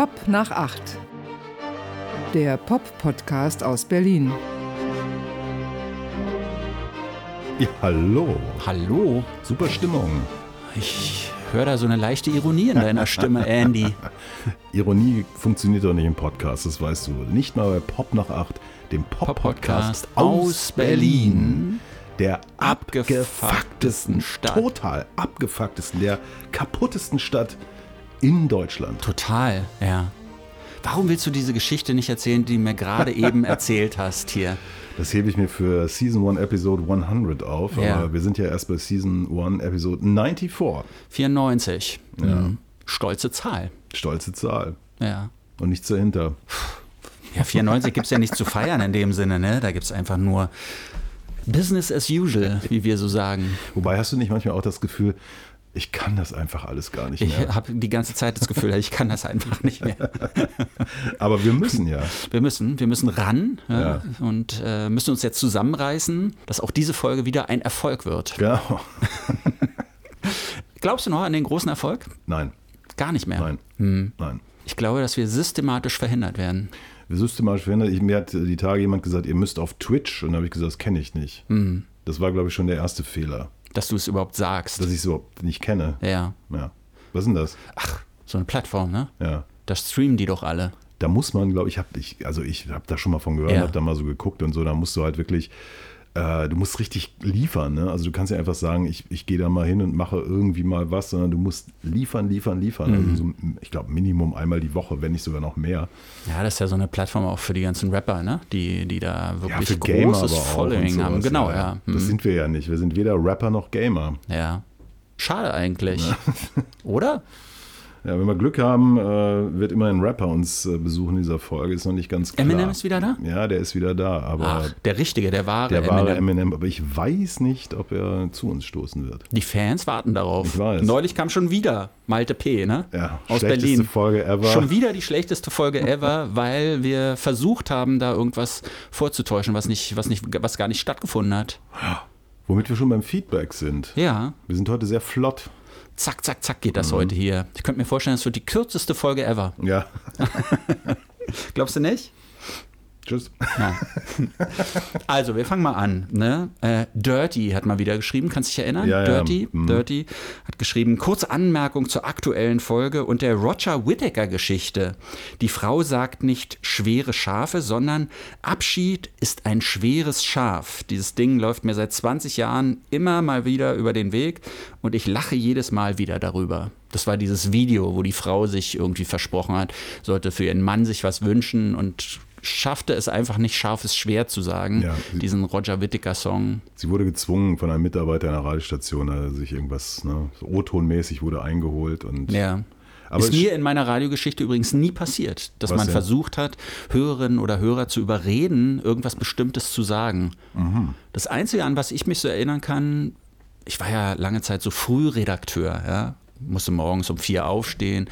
Pop nach acht. Der Pop-Podcast aus Berlin. Ja, hallo. Hallo. Super Stimmung. Ich höre da so eine leichte Ironie in deiner Stimme, Andy. Ironie funktioniert doch nicht im Podcast, das weißt du. Nicht mal bei Pop nach acht, dem Pop-Podcast Pop aus Berlin. Der Abgefucktesten Stadt. Total abgefucktesten, der kaputtesten Stadt in Deutschland. Total, ja. Warum willst du diese Geschichte nicht erzählen, die du mir gerade eben erzählt hast hier? Das hebe ich mir für Season 1 Episode 100 auf, Ja. aber wir sind ja erst bei Season 1 Episode 94. 94. Mhm. Stolze Zahl. Stolze Zahl. Ja. Und nichts dahinter. Ja, 94 gibt es ja nicht zu feiern in dem Sinne, ne? Da gibt es einfach nur Business as usual, wie wir so sagen. Wobei hast du nicht manchmal auch das Gefühl, ich kann das einfach alles gar nicht Ich mehr. habe die ganze Zeit das Gefühl, ich kann das einfach nicht mehr. Aber wir müssen ja. Wir müssen, wir müssen ran ja, und äh, müssen uns jetzt zusammenreißen, dass auch diese Folge wieder ein Erfolg wird. Genau. Glaubst du noch an den großen Erfolg? Nein, Gar nicht mehr. nein, Hm. nein. Ich glaube, dass wir systematisch verhindert werden. Wir systematisch verhindert. Ich, mir hat die Tage jemand gesagt, ihr müsst auf Twitch. Und da habe ich gesagt, das kenne ich nicht. Hm. Das war, glaube ich, schon der erste Fehler, Dass du es überhaupt sagst. dass ich es überhaupt nicht kenne. ja. Ja. Was ist denn das? Ach, so eine Plattform, ne? Ja. Da streamen die doch alle. Da muss man, glaube ich, hab, ich, also ich habe da schon mal von gehört, Ja. habe da mal so geguckt und so, da musst du halt wirklich, äh, du musst richtig liefern. Ne? Also du kannst ja einfach sagen, ich, ich gehe da mal hin und mache irgendwie mal was, sondern du musst liefern, liefern, liefern. Mhm. Also so, ich glaube, Minimum einmal die Woche, wenn nicht sogar noch mehr. Ja, das ist ja so eine Plattform auch für die ganzen Rapper, ne? Die, die da wirklich für Gamer großes aber auch Following und haben. sowas, Genau, ja. Das Hm. sind wir ja nicht. Wir sind weder Rapper noch Gamer. Ja. Schade eigentlich. Oder? Ja, wenn wir Glück haben, äh, wird immer ein Rapper uns äh, besuchen in dieser Folge. Ist noch nicht ganz klar. Eminem ist wieder da? Ja, der ist wieder da, aber Ach, der richtige, der wahre der wahre Eminem. Eminem. Aber ich weiß nicht, ob er zu uns stoßen wird. Die Fans warten darauf. Ich weiß. Neulich kam schon wieder Malte P., ne? Ja, Aus schlechteste Berlin. Folge ever. Schon wieder die schlechteste Folge ever, weil wir versucht haben, da irgendwas vorzutäuschen, was, nicht, was, nicht, was gar nicht stattgefunden hat. Womit wir schon beim Feedback sind. Ja, Wir sind heute sehr flott. Zack, zack, zack geht Mhm. das heute hier. Ich könnte mir vorstellen, das wird die kürzeste Folge ever. Ja. Glaubst du nicht? Tschüss. Ja. Also, wir fangen mal an. Ne? Äh, Dirty hat mal wieder geschrieben, kannst du dich erinnern? Ja, ja. Dirty, Mhm. Dirty hat geschrieben, kurze Anmerkung zur aktuellen Folge und der Roger Whittaker-Geschichte. Die Frau sagt nicht schwere Schafe, sondern Abschied ist ein schweres Schaf. Dieses Ding läuft mir seit 20 Jahren immer mal wieder über den Weg und ich lache jedes Mal wieder darüber. Das war dieses Video, wo die Frau sich irgendwie versprochen hat, sollte für ihren Mann sich was wünschen und schaffte es einfach nicht, scharf ist schwer zu sagen. Ja. Diesen Roger Whittaker-Song. Sie wurde gezwungen von einem Mitarbeiter einer Radiostation, da sich irgendwas, ne, so O-Tonmäßig wurde eingeholt und Ja. Aber ist mir in meiner Radiogeschichte übrigens nie passiert, dass man denn? versucht hat, Hörerinnen oder Hörer zu überreden, irgendwas Bestimmtes zu sagen. Mhm. Das Einzige, an was ich mich so erinnern kann, ich war ja lange Zeit so Frühredakteur, ja. Musste morgens um vier aufstehen.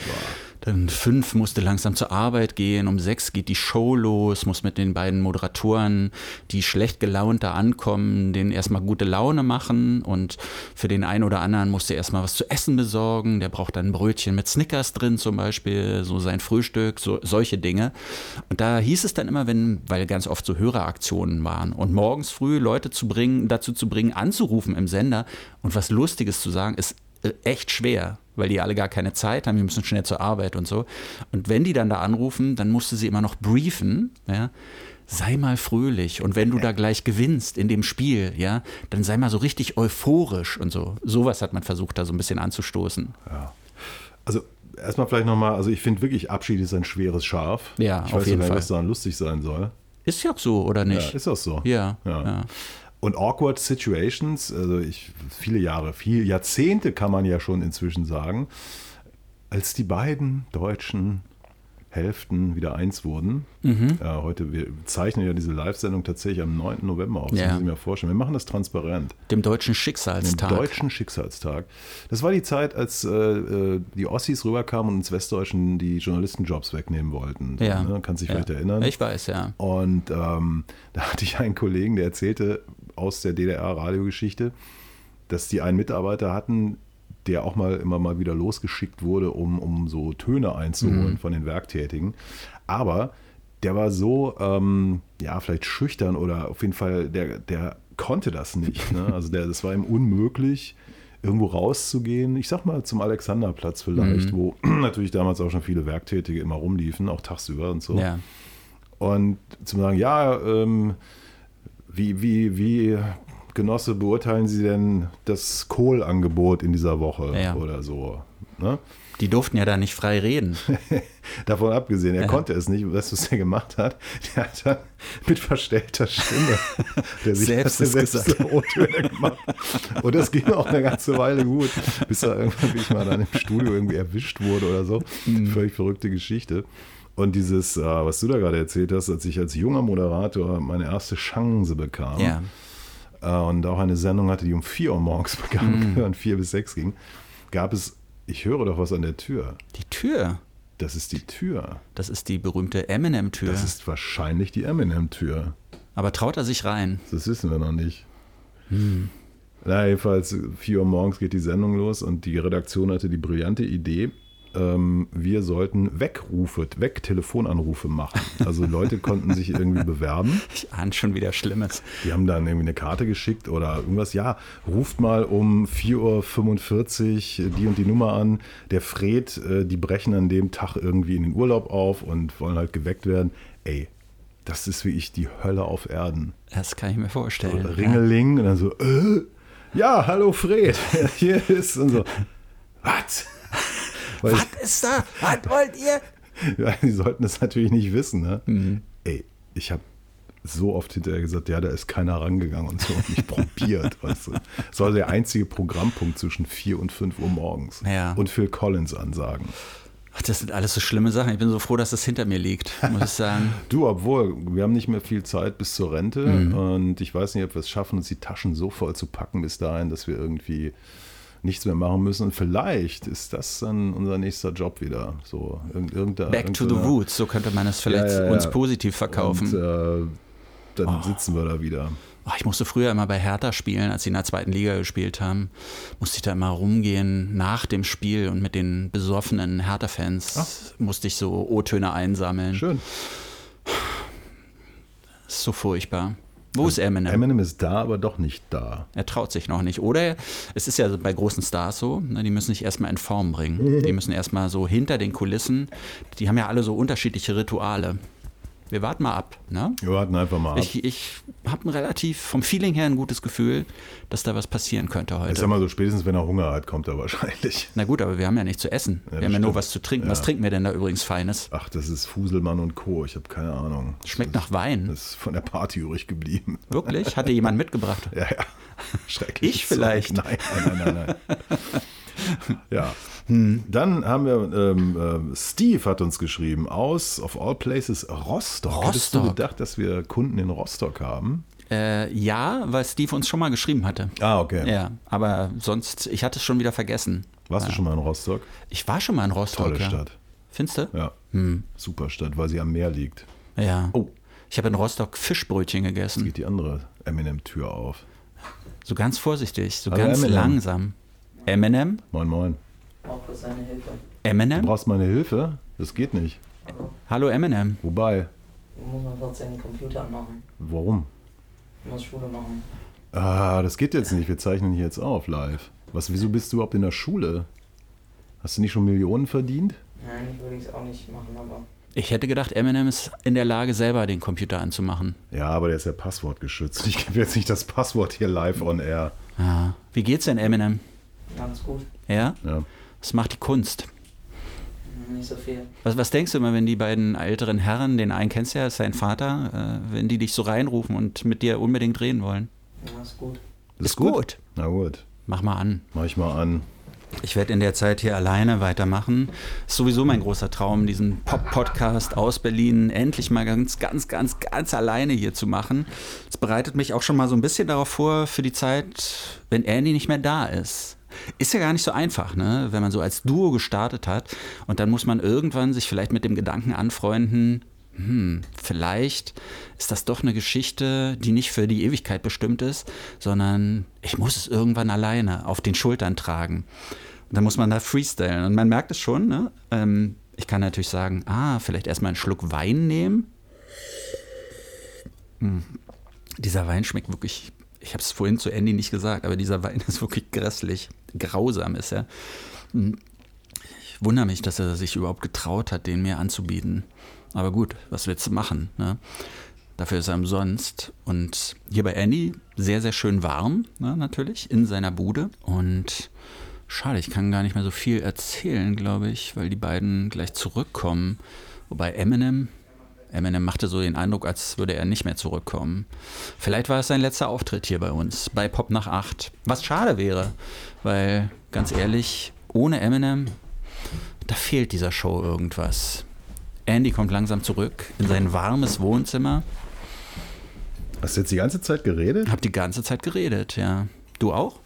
Dann fünf musste langsam zur Arbeit gehen, um sechs geht die Show los, muss mit den beiden Moderatoren, die schlecht gelaunt da ankommen, denen erstmal gute Laune machen und für den einen oder anderen musste erstmal was zu essen besorgen, der braucht dann ein Brötchen mit Snickers drin zum Beispiel, so sein Frühstück, so, solche Dinge. Und da hieß es dann immer, wenn, weil ganz oft so Höreraktionen waren und morgens früh Leute zu bringen, dazu zu bringen, anzurufen im Sender und was Lustiges zu sagen, ist äh, echt schwer, weil die alle gar keine Zeit haben, die müssen schnell zur Arbeit und so. Und wenn die dann da anrufen, dann musste sie immer noch briefen, ja, sei mal fröhlich und wenn du da gleich gewinnst in dem Spiel, ja, dann sei mal so richtig euphorisch und so. Sowas hat man versucht, da so ein bisschen anzustoßen. Also erstmal vielleicht nochmal, also ich finde wirklich, Abschied ist ein schweres Schaf. Ja, ich auf weiß jeden nicht, Fall. was daran lustig sein soll. Ist ja auch so, oder Ja, nicht? ist das so? Ja, ja. ja. Und awkward situations, also ich, viele Jahre, viele Jahrzehnte kann man ja schon inzwischen sagen, als die beiden deutschen Hälften wieder eins wurden. Mhm. Ja, heute, wir zeichnen ja diese Live-Sendung tatsächlich am 9. November auf. Das Ja. muss ich mir vorstellen. Wir machen das transparent. Dem deutschen Schicksalstag. deutschen Schicksalstag. Das war die Zeit, als äh, äh, die Ossis rüberkamen und uns Westdeutschen die Journalistenjobs wegnehmen wollten. Ja. Ne? Kannst dich Ja. vielleicht erinnern. Ich weiß, ja. Und ähm, da hatte ich einen Kollegen, der erzählte aus der DDR-Radiogeschichte, dass die einen Mitarbeiter hatten, der auch mal immer mal wieder losgeschickt wurde, um, um so Töne einzuholen Mhm. von den Werktätigen. Aber der war so, ähm, ja, vielleicht schüchtern oder auf jeden Fall, der, der konnte das nicht. Ne? Also der, das war ihm unmöglich, irgendwo rauszugehen. Ich sag mal zum Alexanderplatz vielleicht, Mhm. wo natürlich damals auch schon viele Werktätige immer rumliefen, auch tagsüber und so. Ja. Und zu sagen, ja, ähm, wie, wie, wie, Genosse, beurteilen Sie denn das Kohlangebot in dieser Woche Ja. oder so? Ne? Die durften ja da nicht frei reden. Davon abgesehen, er Ja. konnte es nicht. Was er gemacht hat? Der hat dann mit verstellter Stimme der sich Selbst selbst gesagt. gemacht. Und das ging auch eine ganze Weile gut, bis er irgendwann wie ich mal dann im Studio irgendwie erwischt wurde oder so. Mhm. Völlig verrückte Geschichte. Und dieses, äh, was du da gerade erzählt hast, als ich als junger Moderator meine erste Chance bekam Ja. äh, und auch eine Sendung hatte, die um 4 Uhr morgens begann Mhm. und 4 bis 6 ging, gab es, ich höre doch was an der Tür. Die Tür. Das ist die Tür. Das ist die berühmte Eminem-Tür. Das ist wahrscheinlich die Eminem-Tür. Aber traut er sich rein? Das wissen wir noch nicht. Na, jedenfalls, 4 Uhr morgens geht die Sendung los und die Redaktion hatte die brillante Idee, ähm, wir sollten Wegrufe, Weg-Telefonanrufe machen. Also Leute konnten sich irgendwie bewerben. Ich ahne schon wieder Schlimmes. Die haben dann irgendwie eine Karte geschickt oder irgendwas. Ja, ruft mal um 4.45 Uhr die und die Nummer an. Der Fred, äh, die brechen an dem Tag irgendwie in den Urlaub auf und wollen halt geweckt werden. Ey, das ist wie ich die Hölle auf Erden. Das kann ich mir vorstellen. Ringeling und dann so, äh, ja, hallo Fred, hier ist und so, was? Was ist da? Was wollt ihr? ja, die sollten das natürlich nicht wissen. Ne? Mhm. Ey, ich habe so oft hinterher gesagt, ja, da ist keiner rangegangen und so und nicht probiert. Weißt du? Das war der einzige Programmpunkt zwischen 4 und 5 Uhr morgens. Ja. Und Phil Collins Ansagen. Ach, das sind alles so schlimme Sachen. Ich bin so froh, dass das hinter mir liegt, muss ich sagen. Du, obwohl, wir haben nicht mehr viel Zeit bis zur Rente Mhm. und ich weiß nicht, ob wir es schaffen, uns die Taschen so voll zu packen bis dahin, dass wir irgendwie nichts mehr machen müssen. Und vielleicht ist das dann unser nächster Job wieder. So, irgend- irgendein, Back to the irgendeiner- roots, so könnte man es vielleicht Ja, ja, ja. uns positiv verkaufen. Und, äh, dann sitzen wir da wieder. Oh, ich musste früher immer bei Hertha spielen, als sie in der zweiten Liga gespielt haben. Musste ich da immer rumgehen nach dem Spiel und mit den besoffenen Hertha-Fans musste ich so O-Töne einsammeln. Schön. Das ist so furchtbar. Wo ist Eminem? Eminem ist da, aber doch nicht da. Er traut sich noch nicht. Oder es ist ja bei großen Stars so, ne, die müssen sich erstmal in Form bringen. Die müssen erstmal so hinter den Kulissen, die haben ja alle so unterschiedliche Rituale. Wir warten mal ab. Ne? Wir warten einfach mal ab. Ich, ich habe ein relativ, vom Feeling her, ein gutes Gefühl, dass da was passieren könnte ich heute. sag mal so, spätestens wenn er Hunger hat, kommt er wahrscheinlich. Na gut, aber wir haben ja nichts zu essen. wir das haben ja nur was zu trinken. Was Ja. trinken wir denn da übrigens Feines? Ach, das ist Fuselmann und Co. Ich habe keine Ahnung. Schmeckt das, nach Wein. Das ist von der Party übrig geblieben. Wirklich? Hat dir jemand mitgebracht? Ja, ja. Schrecklich. Ich vielleicht. Nein, nein, nein, nein. nein. ja. Hm. Dann haben wir, ähm, ähm, Steve hat uns geschrieben, aus, of all places, Rostock. Hättest du Rostock. gedacht, dass wir Kunden in Rostock haben? Äh, ja, weil Steve uns schon mal geschrieben hatte. Ah, okay. Ja, aber sonst, ich hatte es schon wieder vergessen. Warst du schon mal in Rostock? Ich war schon mal in Rostock. Tolle ja. Stadt. Findest du? Ja. Super Stadt, weil sie am Meer liegt. Ja. Oh. Ich habe in Rostock Fischbrötchen gegessen. Geht die andere Eminem-Tür auf. So ganz vorsichtig, so Hallo, ganz Eminem. langsam. Eminem? Moin, moin. Kurz seine Hilfe. Du Eminem? brauchst meine Hilfe? Das geht nicht. Hallo Eminem. Wobei? Du musst mal kurz seinen Computer anmachen. Warum? Du musst Schule machen. Ah, das geht jetzt nicht. Wir zeichnen hier jetzt auf live. Was, wieso bist du überhaupt in der Schule? Hast du nicht schon Millionen verdient? Nein, ich würde es auch nicht machen, aber Ich hätte gedacht, Eminem ist in der Lage, selber den Computer anzumachen. Ja, aber der ist ja passwortgeschützt. Ich gebe jetzt nicht das Passwort hier live on air. Ja. Wie geht's denn Eminem? ganz gut. Ja? Ja. Was macht die Kunst? Nicht so viel. Was, was denkst du immer, wenn die beiden älteren Herren, den einen kennst du ja, ist sein Vater, äh, wenn die dich so reinrufen und mit dir unbedingt reden wollen? Ja, ist gut. Ist Na gut, Mach mal an. mach ich mal an. Ich werde in der Zeit hier alleine weitermachen. Ist sowieso mein großer Traum, diesen Pop-Podcast aus Berlin endlich mal ganz, ganz, ganz, ganz alleine hier zu machen. Es bereitet mich auch schon mal so ein bisschen darauf vor, für die Zeit, wenn Andy nicht mehr da ist. Ist ja gar nicht so einfach, ne? wenn man so als Duo gestartet hat und dann muss man irgendwann sich vielleicht mit dem Gedanken anfreunden, hm, vielleicht ist das doch eine Geschichte, die nicht für die Ewigkeit bestimmt ist, sondern ich muss es irgendwann alleine auf den Schultern tragen. Und dann muss man da freestylen. Und man merkt es schon, ne? Ähm, ich kann natürlich sagen, ah, vielleicht erstmal einen Schluck Wein nehmen. Hm. Dieser Wein schmeckt wirklich, ich habe es vorhin zu Andy nicht gesagt, aber dieser Wein ist wirklich grässlich, grausam ist er. Hm. Ich wundere mich, dass er sich überhaupt getraut hat, den mir anzubieten. Aber gut, was willst du machen? Ne? Dafür ist er umsonst. Und hier bei Andy sehr, sehr schön warm, ne, natürlich, in seiner Bude. Und schade, ich kann gar nicht mehr so viel erzählen, glaube ich, weil die beiden gleich zurückkommen. Wobei Eminem, Eminem machte so den Eindruck, als würde er nicht mehr zurückkommen. Vielleicht war es sein letzter Auftritt hier bei uns, bei Pop nach 8. Was schade wäre, weil ganz ehrlich, ohne Eminem, da fehlt dieser Show irgendwas. Andy kommt langsam zurück in sein warmes Wohnzimmer. Hast du jetzt die ganze Zeit geredet? Hab die ganze Zeit geredet, ja. Du auch?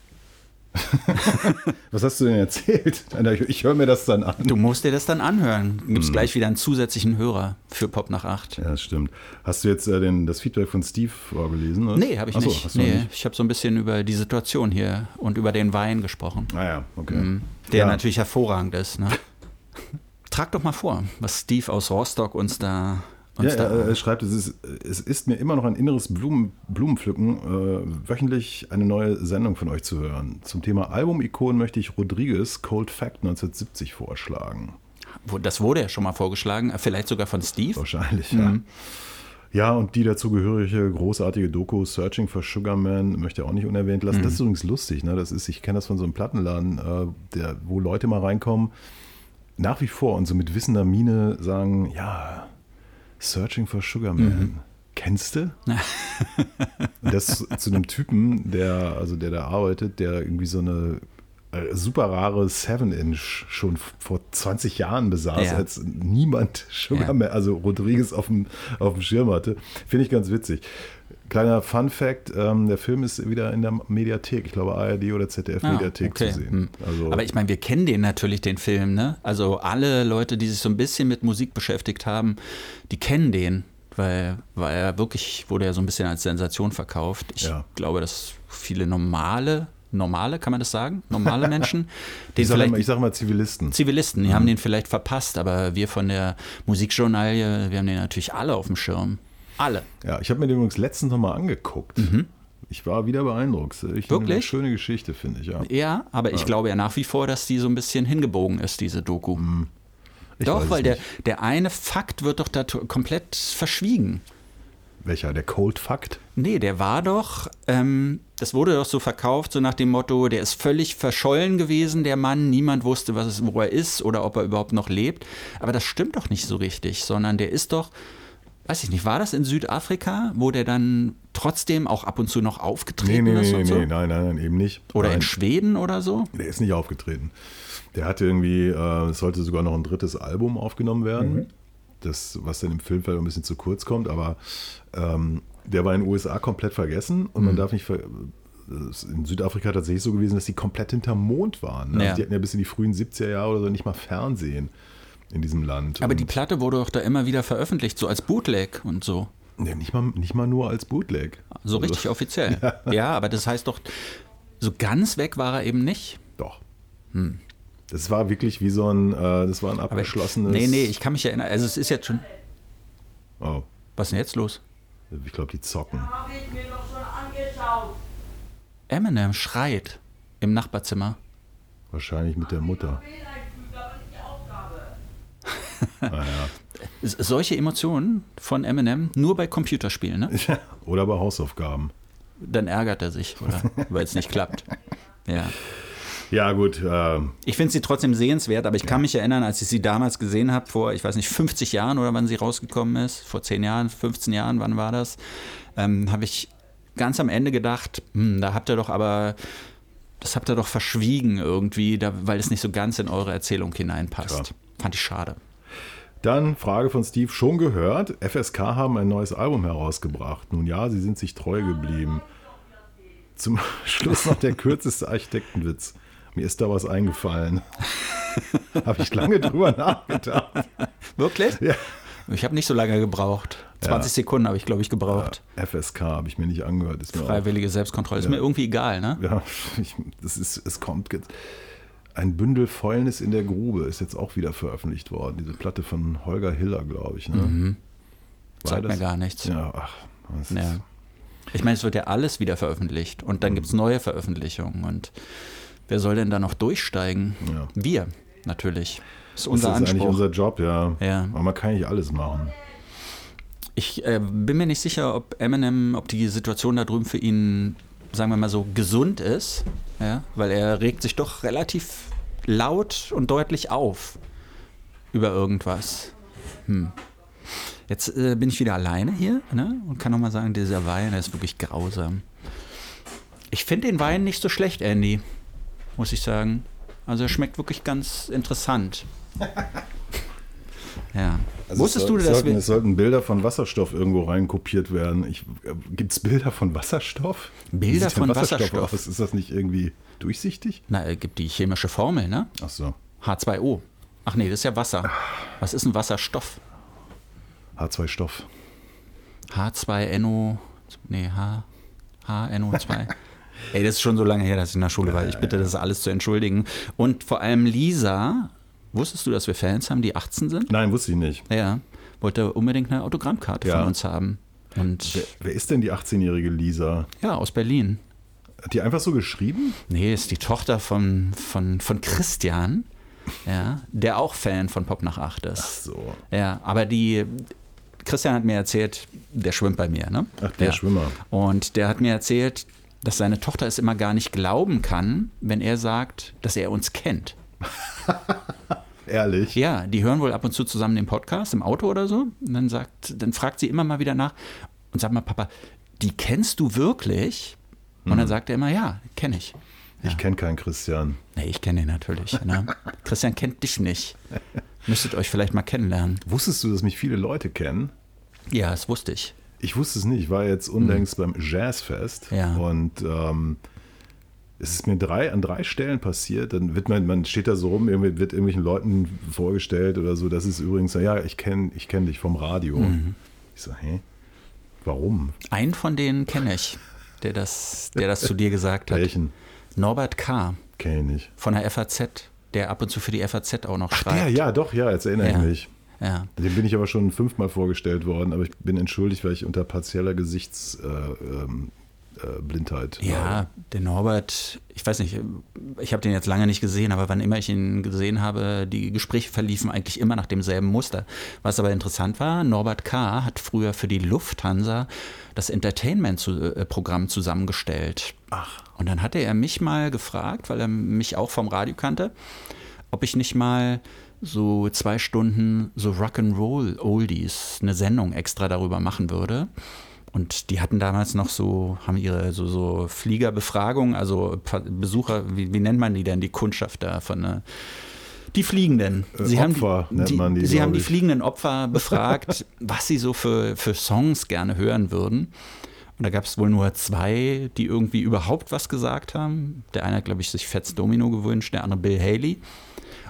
Was hast du denn erzählt? Ich höre mir das dann an. Du musst dir das dann anhören. Gibt es hm. gleich wieder einen zusätzlichen Hörer für Pop nach 8. Ja, das stimmt. Hast du jetzt äh, den, das Feedback von Steve vorgelesen? Oder? Nee, habe ich, nicht. Nee, nicht. Ich habe so ein bisschen über die Situation hier und über den Wein gesprochen. Ah ja, okay. Mhm. Der ja. natürlich hervorragend ist. Ne? Trag doch mal vor, was Steve aus Rostock uns da ja, er, er, schreibt, es ist, es ist mir immer noch ein inneres Blumen, Blumenpflücken, äh, wöchentlich eine neue Sendung von euch zu hören. Zum Thema Album-Ikonen möchte ich Rodriguez Cold Fact 1970 vorschlagen. Das wurde ja schon mal vorgeschlagen, äh, vielleicht sogar von Steve. Wahrscheinlich, ja. Mhm. Ja, und die dazugehörige großartige Doku Searching for Sugar Man möchte er auch nicht unerwähnt lassen. Mhm. Das ist übrigens lustig, ne? Das ist, ich kenne das von so einem Plattenladen, äh, der, wo Leute mal reinkommen, nach wie vor und so mit wissender Miene sagen, ja, Searching for Sugar Man. Mhm. Kennst du? das zu einem Typen, der, also der da arbeitet, der irgendwie so eine äh, super rare 7-Inch schon vor 20 Jahren besaß, ja. als niemand Sugar ja. also Rodriguez auf dem, auf dem Schirm hatte. Finde ich ganz witzig. Kleiner Fun Fact: ähm, Der Film ist wieder in der Mediathek, ich glaube ARD oder ZDF ah, Mediathek okay. zu sehen. Hm. Also Aber ich meine, wir kennen den natürlich, den Film. Ne? Also alle Leute, die sich so ein bisschen mit Musik beschäftigt haben, die kennen den, weil, weil er wirklich wurde ja so ein bisschen als Sensation verkauft. Ich ja. glaube, dass viele normale normale, kann man das sagen? Normale Menschen. Den ich sage mal, sag mal Zivilisten. Zivilisten, die mhm. haben den vielleicht verpasst, aber wir von der Musikjournalie, wir haben den natürlich alle auf dem Schirm. Alle. Ja, ich habe mir den übrigens letztens nochmal angeguckt. Mhm. Ich war wieder beeindruckt. Ich Wirklich? Eine schöne Geschichte, finde ich, ja. Ja, aber ja. ich glaube ja nach wie vor, dass die so ein bisschen hingebogen ist, diese Doku. Mhm. Doch, weil der, der eine Fakt wird doch da komplett verschwiegen. Welcher? Der Cold Fakt? Nee, der war doch, ähm, das wurde doch so verkauft, so nach dem Motto, der ist völlig verschollen gewesen, der Mann. Niemand wusste, was es, wo er ist oder ob er überhaupt noch lebt. Aber das stimmt doch nicht so richtig, sondern der ist doch weiß ich nicht, war das in Südafrika, wo der dann trotzdem auch ab und zu noch aufgetreten nee, nee, ist? Nee, nee, so? nee, nein, nein, nein, eben nicht. Oder nein. in Schweden oder so? Der ist nicht aufgetreten. Der hatte irgendwie, äh, es sollte sogar noch ein drittes Album aufgenommen werden, mhm. das, was dann im Film vielleicht ein bisschen zu kurz kommt, aber ähm, der war in den USA komplett vergessen und mhm. man darf nicht ver in Südafrika tatsächlich so gewesen, dass die komplett hinterm Mond waren. Ne? Ja. Also die hatten ja bis in die frühen 70er Jahre oder so nicht mal Fernsehen in diesem Land. Aber die Platte wurde doch da immer wieder veröffentlicht, so als Bootleg und so. Ja, nicht mal, nicht mal nur als Bootleg. So also, richtig offiziell. Ja. ja. aber das heißt doch, so ganz weg war er eben nicht. Doch. Hm. Das war wirklich wie so ein, äh, das war ein abgeschlossenes. Aber, nee, nee, ich kann mich erinnern. Also es ist jetzt schon. Oh. Was ist denn jetzt los? Ich glaube, die zocken. Habe ich mir doch schon angeschaut. Eminem schreit im Nachbarzimmer. Wahrscheinlich mit der Mutter. Naja. Solche Emotionen von Eminem nur bei Computerspielen, ne? Ja, oder bei Hausaufgaben. Dann ärgert er sich, oder? Weil es nicht klappt. Ja. Ja, gut. Äh, ich finde sie trotzdem sehenswert, aber ich kann mich erinnern, als ich sie damals gesehen habe, vor, ich weiß nicht, 50 Jahren oder wann sie rausgekommen ist, vor 10 Jahren, 15 Jahren, wann war das, ähm, habe ich ganz am Ende gedacht, hm, da habt ihr doch aber, das habt ihr doch verschwiegen irgendwie, da, weil es nicht so ganz in eure Erzählung hineinpasst. Klar. Fand ich schade. Dann Frage von Steve, schon gehört, FSK haben ein neues Album herausgebracht. Nun ja, sie sind sich treu geblieben. Zum Schluss noch der kürzeste Architektenwitz. Mir ist da was eingefallen. Habe ich lange drüber nachgedacht. Wirklich? Ja. Ich habe nicht so lange gebraucht. 20 Ja. Sekunden habe ich, glaube ich, gebraucht. FSK habe ich mir nicht angehört. Ist Freiwillige Selbstkontrolle. Ist Ja. mir irgendwie egal, ne? Ja, ich, das ist, es kommt. jetzt- Ein Bündel Fäulnis in der Grube ist jetzt auch wieder veröffentlicht worden. Diese Platte von Holger Hiller, glaube ich. Ne? Mhm. Sagt mir das? gar nichts. Ja, ach. das ist- Ja. Ich meine, es wird ja alles wieder veröffentlicht und dann gibt es neue Veröffentlichungen. Und wer soll denn da noch durchsteigen? Ja. Wir, natürlich. Das ist Das unser ist eigentlich unser Job, ja. Ja. Aber man kann nicht alles machen. Ich äh, bin mir nicht sicher, ob Eminem, ob die Situation da drüben für ihn, sagen wir mal so, gesund ist. Ja? Weil er regt sich doch relativ laut und deutlich auf über irgendwas. Hm. Jetzt äh, bin ich wieder alleine hier ne? und kann nochmal sagen, dieser Wein, der ist wirklich grausam. Ich finde den Wein nicht so schlecht, Andy, muss ich sagen. Also er schmeckt wirklich ganz interessant. Ja. Wusstest du, es dass sollten, es sollten Bilder von Wasserstoff irgendwo reinkopiert werden. Gibt es Bilder von Wasserstoff? Bilder von Wasserstoff? Aus? Ist das nicht irgendwie durchsichtig? Na, es gibt die chemische Formel, ne? Ach so. H2O. Ach nee, das ist ja Wasser. Was ist ein Wasserstoff? H2-Stoff. H2NO. Nee, H. HNO2. Ey, das ist schon so lange her, dass ich in der Schule war. Ich bitte das alles zu entschuldigen. Und vor allem Lisa, wusstest du, dass wir Fans haben, die 18 sind? Nein, wusste ich nicht. Ja, wollte unbedingt eine Autogrammkarte Ja. von uns haben. Und Wer, wer ist denn die 18-jährige Lisa? ja, aus Berlin. Hat die einfach so geschrieben? Nee, ist die Tochter von, von, von Christian, ja, der auch Fan von Pop nach 8 ist. So. Ja, aber die. Christian hat mir erzählt, der schwimmt bei mir, ne? Ach, der ja. Schwimmer. Und der hat mir erzählt, dass seine Tochter es immer gar nicht glauben kann, wenn er sagt, dass er uns kennt. Ehrlich? Ja, die hören wohl ab und zu zusammen den Podcast im Auto oder so. Und dann sagt, dann fragt sie immer mal wieder nach und sagt mal, Papa, die kennst du wirklich? Und dann sagt er immer, ja, kenne ich. Ich kenne keinen Christian. Nee, ich kenne ihn natürlich. Ne? Christian kennt dich nicht. Müsstet euch vielleicht mal kennenlernen. Wusstest du, dass mich viele Leute kennen? Ja, das wusste ich. Ich wusste es nicht. Ich war jetzt unlängst beim Jazzfest Ja. und ähm, es ist mir drei, an drei Stellen passiert. Dann wird man, man steht da so rum, irgendwie wird irgendwelchen Leuten vorgestellt oder so. Das ist übrigens, ja, ich kenne ich kenn dich vom Radio. Mhm. Ich so, hä? Warum? Einen von denen kenne ich, der das, der das zu dir gesagt hat. Welchen? Norbert K. Kenne ich nicht. von der FAZ, der ab und zu für die FAZ auch noch Ach, schreibt. der, ja, doch, ja, jetzt erinnere Ja. ich mich. Ja. Dem bin ich aber schon fünfmal vorgestellt worden, aber ich bin entschuldigt, weil ich unter partieller Gesichtsblindheit äh, ähm, äh, Blindheit Ja, der Norbert, ich weiß nicht, ich habe den jetzt lange nicht gesehen, aber wann immer ich ihn gesehen habe, die Gespräche verliefen eigentlich immer nach demselben Muster. Was aber interessant war, Norbert K. hat früher für die Lufthansa das Entertainment-Programm zusammengestellt. Ach. Und dann hatte er mich mal gefragt, weil er mich auch vom Radio kannte, ob ich nicht mal so zwei Stunden so Rock'n'Roll Oldies, eine Sendung extra darüber machen würde. Und die hatten damals noch so, haben ihre so, so Fliegerbefragung, also Besucher, wie, wie nennt man die denn, die Kundschaft da von äh, die Fliegenden. Äh, Opfer die, nennt die, man die, Sie haben die fliegenden Opfer befragt, was sie so für, für Songs gerne hören würden. Und da gab es wohl nur zwei, die irgendwie überhaupt was gesagt haben. Der eine hat, glaube ich, sich Fats Domino gewünscht, der andere Bill Haley.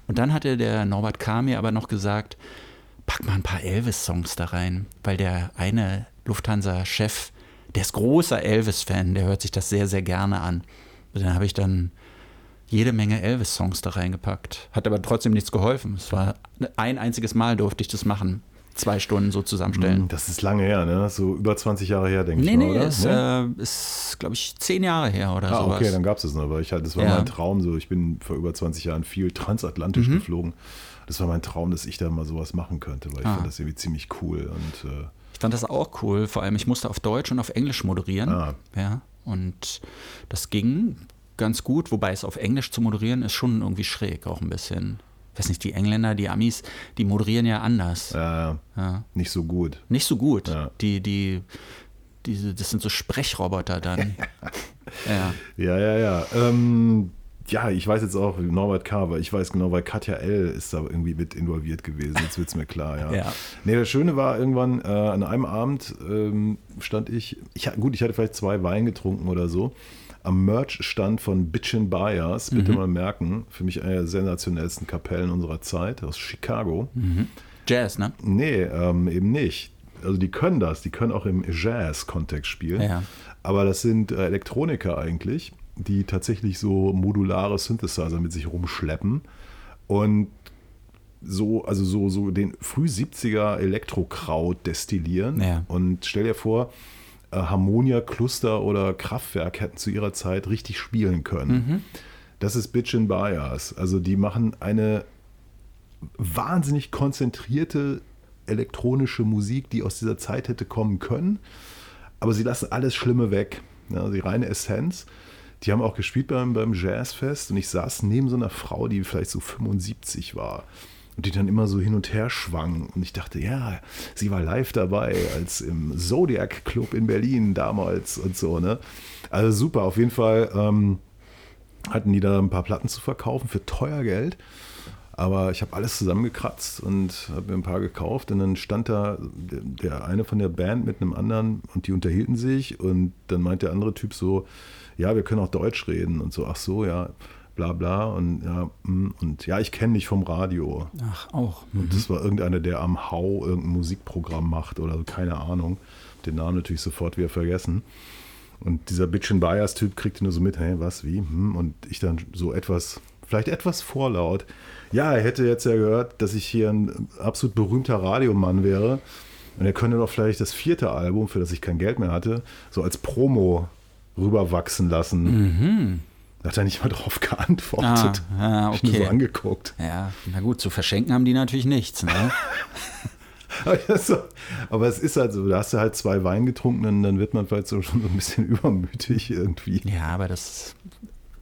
Und dann hatte der Norbert K. mir aber noch gesagt, pack mal ein paar Elvis-Songs da rein, weil der eine Lufthansa-Chef, der ist großer Elvis-Fan, der hört sich das sehr, sehr gerne an. Und dann habe ich dann jede Menge Elvis-Songs da reingepackt. Hat aber trotzdem nichts geholfen. Es war ein einziges Mal durfte ich das machen. Zwei Stunden so zusammenstellen. Das ist lange her, ne? So über 20 Jahre her, denke Nee, ich mal, nee, oder? ist, Ne? äh, ist glaube ich, zehn Jahre her oder Ah, sowas. okay, dann gab es es noch, weil ich halt, das war Ja. mein Traum so. Ich bin vor über 20 Jahren viel transatlantisch Mhm. geflogen. Das war mein Traum, dass ich da mal sowas machen könnte, weil ich Ah. fand das irgendwie ziemlich cool und äh, fand das auch cool. Vor allem, ich musste auf Deutsch und auf Englisch moderieren. Ah. Ja, und das ging ganz gut, wobei es auf Englisch zu moderieren ist schon irgendwie schräg, auch ein bisschen. Ich weiß nicht, die Engländer, die Amis, die moderieren ja anders. äh, Ja. nicht so gut. Nicht so gut. Ja. Die, die, diese, das sind so Sprechroboter dann. ja. Ja, ja, ja. Ähm, ja, ich weiß jetzt auch Norbert K., weil ich weiß genau, weil Katja L. ist da irgendwie mit involviert gewesen. Jetzt wird es mir klar, ja. Ja. Nee, das Schöne war irgendwann, äh, an einem Abend ähm, stand ich, ich, gut, ich hatte vielleicht zwei Wein getrunken oder so, am Merch-Stand von Bitchin Bias, bitte mal merken, für mich eine der sensationellsten Kapellen unserer Zeit, aus Chicago. Jazz, ne? Nee, ähm, eben nicht. Also die können das, die können auch im Jazz-Kontext spielen. Ja. Aber das sind äh, Elektroniker eigentlich, die tatsächlich so modulare Synthesizer mit sich rumschleppen und so, also so, so den früh 70er Elektrokraut destillieren. Ja. Und stell dir vor, äh, Harmonia, Cluster oder Kraftwerk hätten zu ihrer Zeit richtig spielen können. Das ist Bitch and Bias. Also die machen eine wahnsinnig konzentrierte elektronische Musik, die aus dieser Zeit hätte kommen können. Aber sie lassen alles Schlimme weg. Ja, die reine Essenz. Die haben auch gespielt beim, beim Jazzfest und ich saß neben so einer Frau, die vielleicht so 75 war und die dann immer so hin und her schwang. Und ich dachte, ja, sie war live dabei, als im Zodiac Club in Berlin damals und so. Ne? Also super, auf jeden Fall ähm, hatten die da ein paar Platten zu verkaufen für teuer Geld. Aber ich habe alles zusammengekratzt und habe mir ein paar gekauft. Und dann stand da der, der eine von der Band mit einem anderen und die unterhielten sich. Und dann meint der andere Typ so, ja, wir können auch Deutsch reden. Und so, ach so, ja, bla bla. Und ja, mm, und ja, ich kenne dich vom Radio. Ach, auch. Und das war irgendeiner, der am Hau irgendein Musikprogramm macht oder so, keine Ahnung. Den Namen natürlich sofort wieder vergessen. Und dieser Bitch and Bias Typ kriegte nur so mit, hey, was, wie? Hm? Und ich dann so etwas, vielleicht etwas vorlaut. Ja, er hätte jetzt ja gehört, dass ich hier ein absolut berühmter Radiomann wäre. Und er könnte doch vielleicht das vierte Album, für das ich kein Geld mehr hatte, so als Promo rüberwachsen lassen. Da hat er nicht mal drauf geantwortet. Mhm. Ah, ah, Hab ich nur okay. so angeguckt. Ja, na gut, zu verschenken haben die natürlich nichts. Ne? Aber es ist halt so, da hast du halt zwei Wein getrunken und dann wird man vielleicht so schon so ein bisschen übermütig irgendwie. ja, aber das,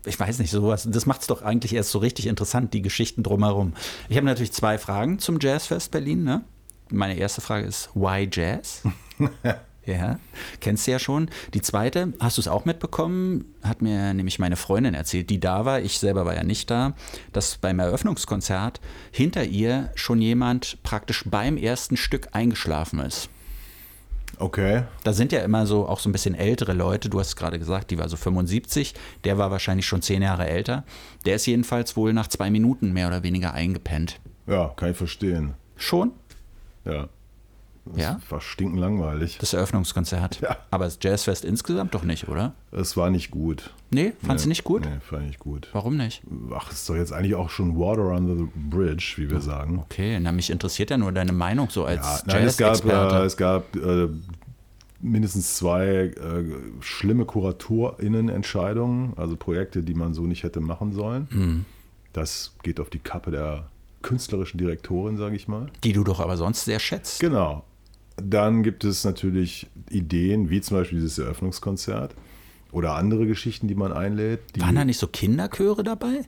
ich weiß nicht, sowas, das macht es doch eigentlich erst so richtig interessant, die Geschichten drumherum. Ich habe natürlich zwei Fragen zum Jazzfest Berlin. Ne? Meine erste Frage ist, why Jazz? Ja, kennst du ja schon. Die zweite, hast du es auch mitbekommen? Hat mir nämlich meine Freundin erzählt, die da war. Ich selber war ja nicht da, dass beim Eröffnungskonzert hinter ihr schon jemand praktisch beim ersten Stück eingeschlafen ist. Okay. Da sind ja immer so auch so ein bisschen ältere Leute. Du hast es gerade gesagt, die war so 75. Der war wahrscheinlich schon zehn Jahre älter. Der ist jedenfalls wohl nach zwei Minuten mehr oder weniger eingepennt. Ja, kann ich verstehen. Schon? Ja. Das Ja? war stinkenlangweilig. Das Eröffnungskonzert. Ja. Aber das Jazzfest insgesamt doch nicht, oder? Es war nicht gut. Nee, fandst du Nee, nicht gut? Nee, fand ich nicht gut. Warum nicht? Ach, ist doch jetzt eigentlich auch schon Water under the bridge, wie wir sagen. Okay, na, mich interessiert ja nur deine Meinung so als Ja, nein, es gab, äh, Jazz-Experte. es gab äh, mindestens zwei äh, schlimme KuratorInnen-Entscheidungen, also Projekte, die man so nicht hätte machen sollen. Hm. Das geht auf die Kappe der künstlerischen Direktorin, sage ich mal. die du doch aber sonst sehr schätzt. Genau. Dann gibt es natürlich Ideen, wie zum Beispiel dieses Eröffnungskonzert oder andere Geschichten, die man einlädt. Die, Waren da nicht so Kinderchöre dabei?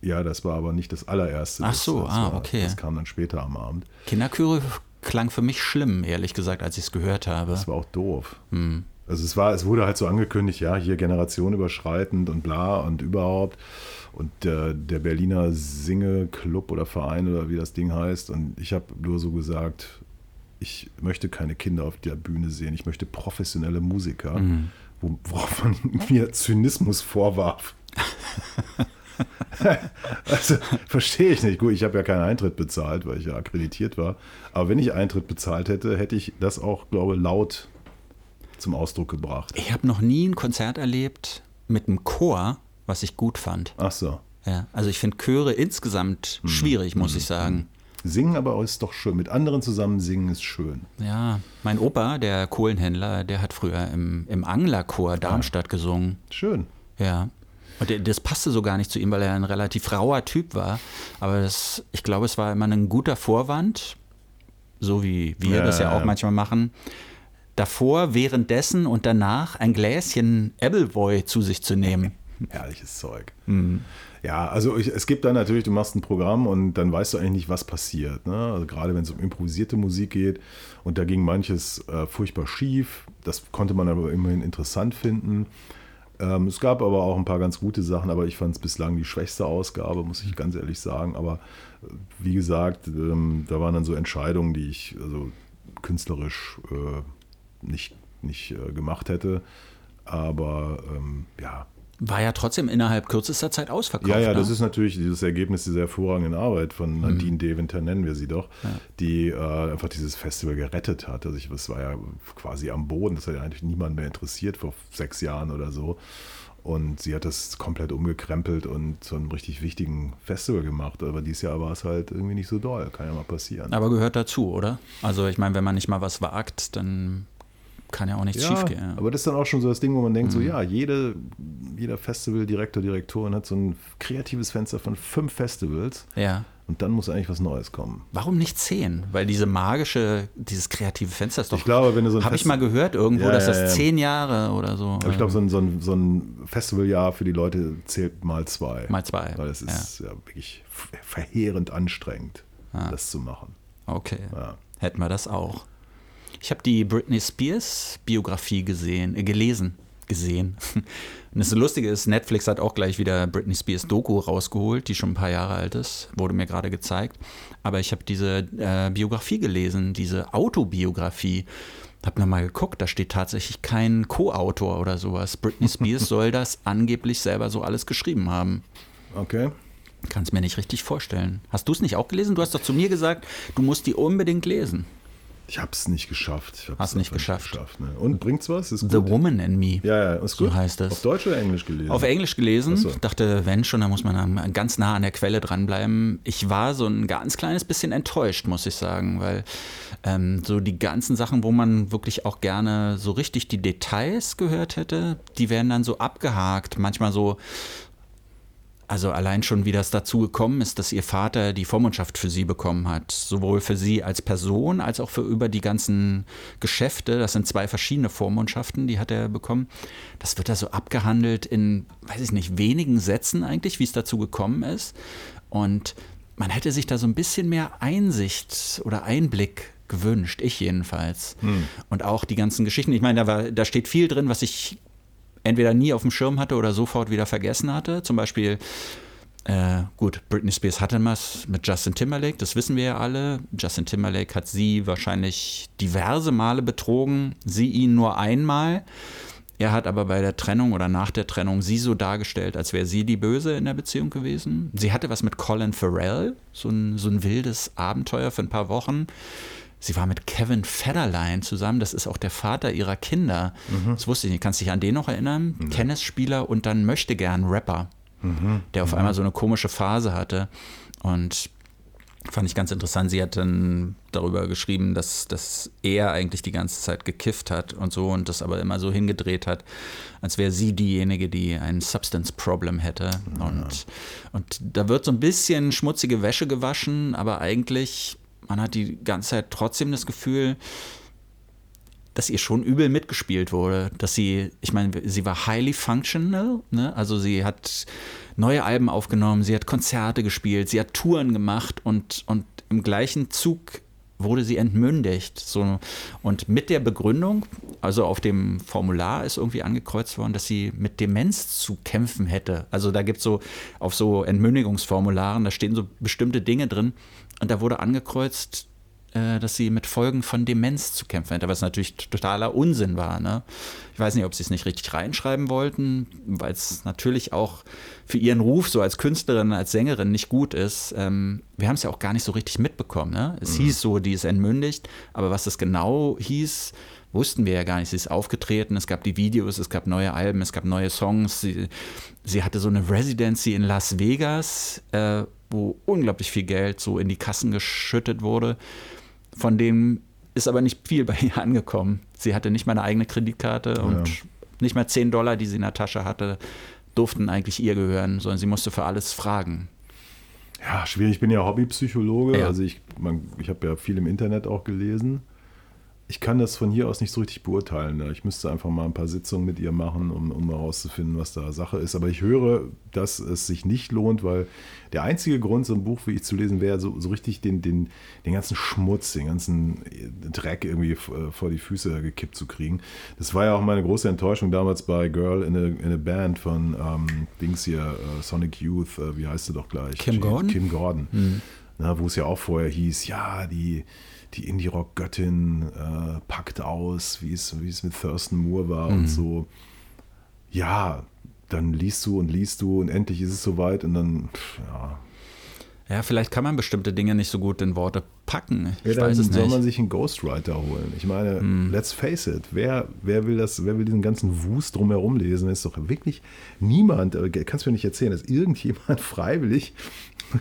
Ja, das war aber nicht das allererste. Ach Das- so, das ah, war, okay. Das kam dann später am Abend. Kinderchöre klang für mich schlimm, ehrlich gesagt, als ich es gehört habe. Das war auch doof. Hm. Also es war, es wurde halt so angekündigt, ja, hier generationenüberschreitend und bla und überhaupt. Und äh, der Berliner Singe-Club oder Verein oder wie das Ding heißt. Und ich habe nur so gesagt, ich möchte keine Kinder auf der Bühne sehen. Ich möchte professionelle Musiker, Mhm. wo, worauf man mir Zynismus vorwarf. also verstehe ich nicht. Gut, ich habe ja keinen Eintritt bezahlt, weil ich ja akkreditiert war. Aber wenn ich Eintritt bezahlt hätte, hätte ich das auch, glaube ich, laut zum Ausdruck gebracht. Ich habe noch nie ein Konzert erlebt mit einem Chor, was ich gut fand. Ach so. Ja, also ich finde Chöre insgesamt Hm. schwierig, muss ich sagen. Singen aber ist doch schön. Mit anderen zusammen singen ist schön. Ja, mein Opa, der Kohlenhändler, der hat früher im, im Anglerchor Darmstadt gesungen. Schön. Ja. Und der, das passte so gar nicht zu ihm, weil er ein relativ rauer Typ war. Aber das, ich glaube, es war immer ein guter Vorwand, so wie wir Ja, das ja ja, auch ja. manchmal machen, davor, währenddessen und danach ein Gläschen Appleboy zu sich zu nehmen. Herrliches Zeug. Mhm. Ja, also ich, es gibt dann natürlich, du machst ein Programm und dann weißt du eigentlich nicht, was passiert. Ne? Also gerade wenn es um improvisierte Musik geht und da ging manches äh, furchtbar schief. Das konnte man aber immerhin interessant finden. Ähm, es gab aber auch ein paar ganz gute Sachen, aber ich fand es bislang die schwächste Ausgabe, muss ich ganz ehrlich sagen. Aber äh, wie gesagt, ähm, da waren dann so Entscheidungen, die ich also künstlerisch äh, nicht, nicht äh, gemacht hätte. Aber ähm, ja, war ja trotzdem innerhalb kürzester Zeit ausverkauft. Ja, ja, das ne? ist natürlich dieses Ergebnis dieser hervorragenden Arbeit von Nadine Deventer, nennen wir sie doch, die äh, einfach dieses Festival gerettet hat. Also ich, das war ja quasi am Boden, das hat ja eigentlich niemand mehr interessiert vor sechs Jahren oder so. Und sie hat das komplett umgekrempelt und zu einem richtig wichtigen Festival gemacht. Aber dieses Jahr war es halt irgendwie nicht so doll. Kann ja mal passieren. Aber gehört dazu, oder? Also ich meine, wenn man nicht mal was wagt, dann kann ja auch nichts ja, schiefgehen. Ja. aber das ist dann auch schon so das Ding, wo man denkt, Mhm. so ja, jede, jeder Festivaldirektor, Direktorin hat so ein kreatives Fenster von fünf Festivals ja. und dann muss eigentlich was Neues kommen. Warum nicht zehn? Weil diese magische, dieses kreative Fenster ist doch. Ich glaube, wenn du so ein Habe ich mal gehört irgendwo, Ja, dass das zehn Jahre oder so. Aber ich glaube, so ein, so, ein, so ein Festivaljahr für die Leute zählt mal zwei. Mal zwei, Weil es ist ja, wirklich verheerend anstrengend, das zu machen. Okay. Hätten wir das auch. Ich habe die Britney Spears Biografie gesehen, äh, gelesen, gesehen. Und das Lustige ist, Netflix hat auch gleich wieder Britney Spears Doku rausgeholt, die schon ein paar Jahre alt ist, wurde mir gerade gezeigt. Aber ich habe diese äh, Biografie gelesen, diese Autobiografie. Hab nochmal geguckt, da steht tatsächlich kein Co-Autor oder sowas. Britney Spears soll das angeblich selber so alles geschrieben haben. Okay. Kann es mir nicht richtig vorstellen. Hast du es nicht auch gelesen? Du hast doch zu mir gesagt, du musst die unbedingt lesen. Ich habe es nicht geschafft. Ich hab's Hast nicht einfach geschafft. ne? Und bringt's was? Ist The gut? Woman in Me. Ja, ja, ist So gut. heißt es. Auf Deutsch oder Englisch gelesen? Auf Englisch gelesen. So. Dachte, wenn schon, dann muss man ganz nah an der Quelle dranbleiben. Ich war so ein ganz kleines bisschen enttäuscht, muss ich sagen, weil ähm, so die ganzen Sachen, wo man wirklich auch gerne so richtig die Details gehört hätte, die werden dann so abgehakt. Manchmal so, also allein schon, wie das dazu gekommen ist, dass ihr Vater die Vormundschaft für sie bekommen hat. Sowohl für sie als Person, als auch für über die ganzen Geschäfte. Das sind zwei verschiedene Vormundschaften, die hat er bekommen. Das wird da so abgehandelt in, weiß ich nicht, wenigen Sätzen eigentlich, wie es dazu gekommen ist. Und man hätte sich da so ein bisschen mehr Einsicht oder Einblick gewünscht, ich jedenfalls. Und auch die ganzen Geschichten. Ich meine, da, war, da steht viel drin, was ich entweder nie auf dem Schirm hatte oder sofort wieder vergessen hatte. Zum Beispiel, äh, gut, Britney Spears hatte was mit Justin Timberlake, das wissen wir ja alle. Justin Timberlake hat sie wahrscheinlich diverse Male betrogen, sie ihn nur einmal. Er hat aber bei der Trennung oder nach der Trennung sie so dargestellt, als wäre sie die Böse in der Beziehung gewesen. Sie hatte was mit Colin Farrell, so ein, so ein wildes Abenteuer für ein paar Wochen. Sie war mit Kevin Federline zusammen, das ist auch der Vater ihrer Kinder. Das wusste ich nicht. Kannst du dich an den noch erinnern? Tennisspieler und dann möchte gern Rapper, der auf einmal so eine komische Phase hatte. Und fand ich ganz interessant. Sie hat dann darüber geschrieben, dass, dass er eigentlich die ganze Zeit gekifft hat und so und das aber immer so hingedreht hat, als wäre sie diejenige, die ein Substance Problem hätte. Und, und da wird so ein bisschen schmutzige Wäsche gewaschen, aber eigentlich, man hat die ganze Zeit trotzdem das Gefühl, dass ihr schon übel mitgespielt wurde, dass sie, ich meine, sie war highly functional, ne? also sie hat neue Alben aufgenommen, sie hat Konzerte gespielt, sie hat Touren gemacht und, und im gleichen Zug wurde sie entmündigt. So. Und mit der Begründung, also auf dem Formular ist irgendwie angekreuzt worden, dass sie mit Demenz zu kämpfen hätte. Also da gibt es so auf so Entmündigungsformularen, da stehen so bestimmte Dinge drin und da wurde angekreuzt, äh, dass sie mit Folgen von Demenz zu kämpfen hätte, was natürlich totaler Unsinn war. Ne? Ich weiß nicht, ob sie es nicht richtig reinschreiben wollten, weil es natürlich auch für ihren Ruf so als Künstlerin, als Sängerin nicht gut ist. Ähm, wir haben es ja auch gar nicht so richtig mitbekommen. Ne? Es hieß so, die ist entmündigt, aber was das genau hieß, wussten wir ja gar nicht. Sie ist aufgetreten, es gab die Videos, es gab neue Alben, es gab neue Songs. Sie, sie hatte so eine Residency in Las Vegas, äh, wo unglaublich viel Geld so in die Kassen geschüttet wurde. Von dem ist aber nicht viel bei ihr angekommen. Sie hatte nicht mal eine eigene Kreditkarte und nicht mal 10 Dollar, die sie in der Tasche hatte, durften eigentlich ihr gehören, sondern sie musste für alles fragen. Ja, schwierig. Ich bin ja Hobbypsychologe. Ja. Also ich, man, ich habe ja viel im Internet auch gelesen. Ich kann das von hier aus nicht so richtig beurteilen. ne? Ich müsste einfach mal ein paar Sitzungen mit ihr machen, um, um herauszufinden, was da Sache ist. Aber ich höre, dass es sich nicht lohnt, weil der einzige Grund, so ein Buch wie ich zu lesen, wäre, so, so richtig den, den, den ganzen Schmutz, den ganzen Dreck irgendwie äh, vor die Füße gekippt zu kriegen. Das war ja auch meine große Enttäuschung damals bei Girl in a, in a Band von ähm, Dings hier, äh, Sonic Youth, äh, wie heißt sie doch gleich? Kim Gordon? Kim Gordon. Na, wo es ja auch vorher hieß, ja, die, die Indie-Rock-Göttin äh, packt aus, wie es, wie es mit Thurston Moore war und so. Ja, dann liest du und liest du und endlich ist es soweit und dann, pff, ja. Ja, vielleicht kann man bestimmte Dinge nicht so gut in Worte packen. Ich ja, weiß es soll nicht. man sich einen Ghostwriter holen. Ich meine, Hm. let's face it, wer, wer will das, wer will diesen ganzen Wust drumherum lesen? Das ist doch wirklich niemand, äh, kannst du mir nicht erzählen, dass irgendjemand freiwillig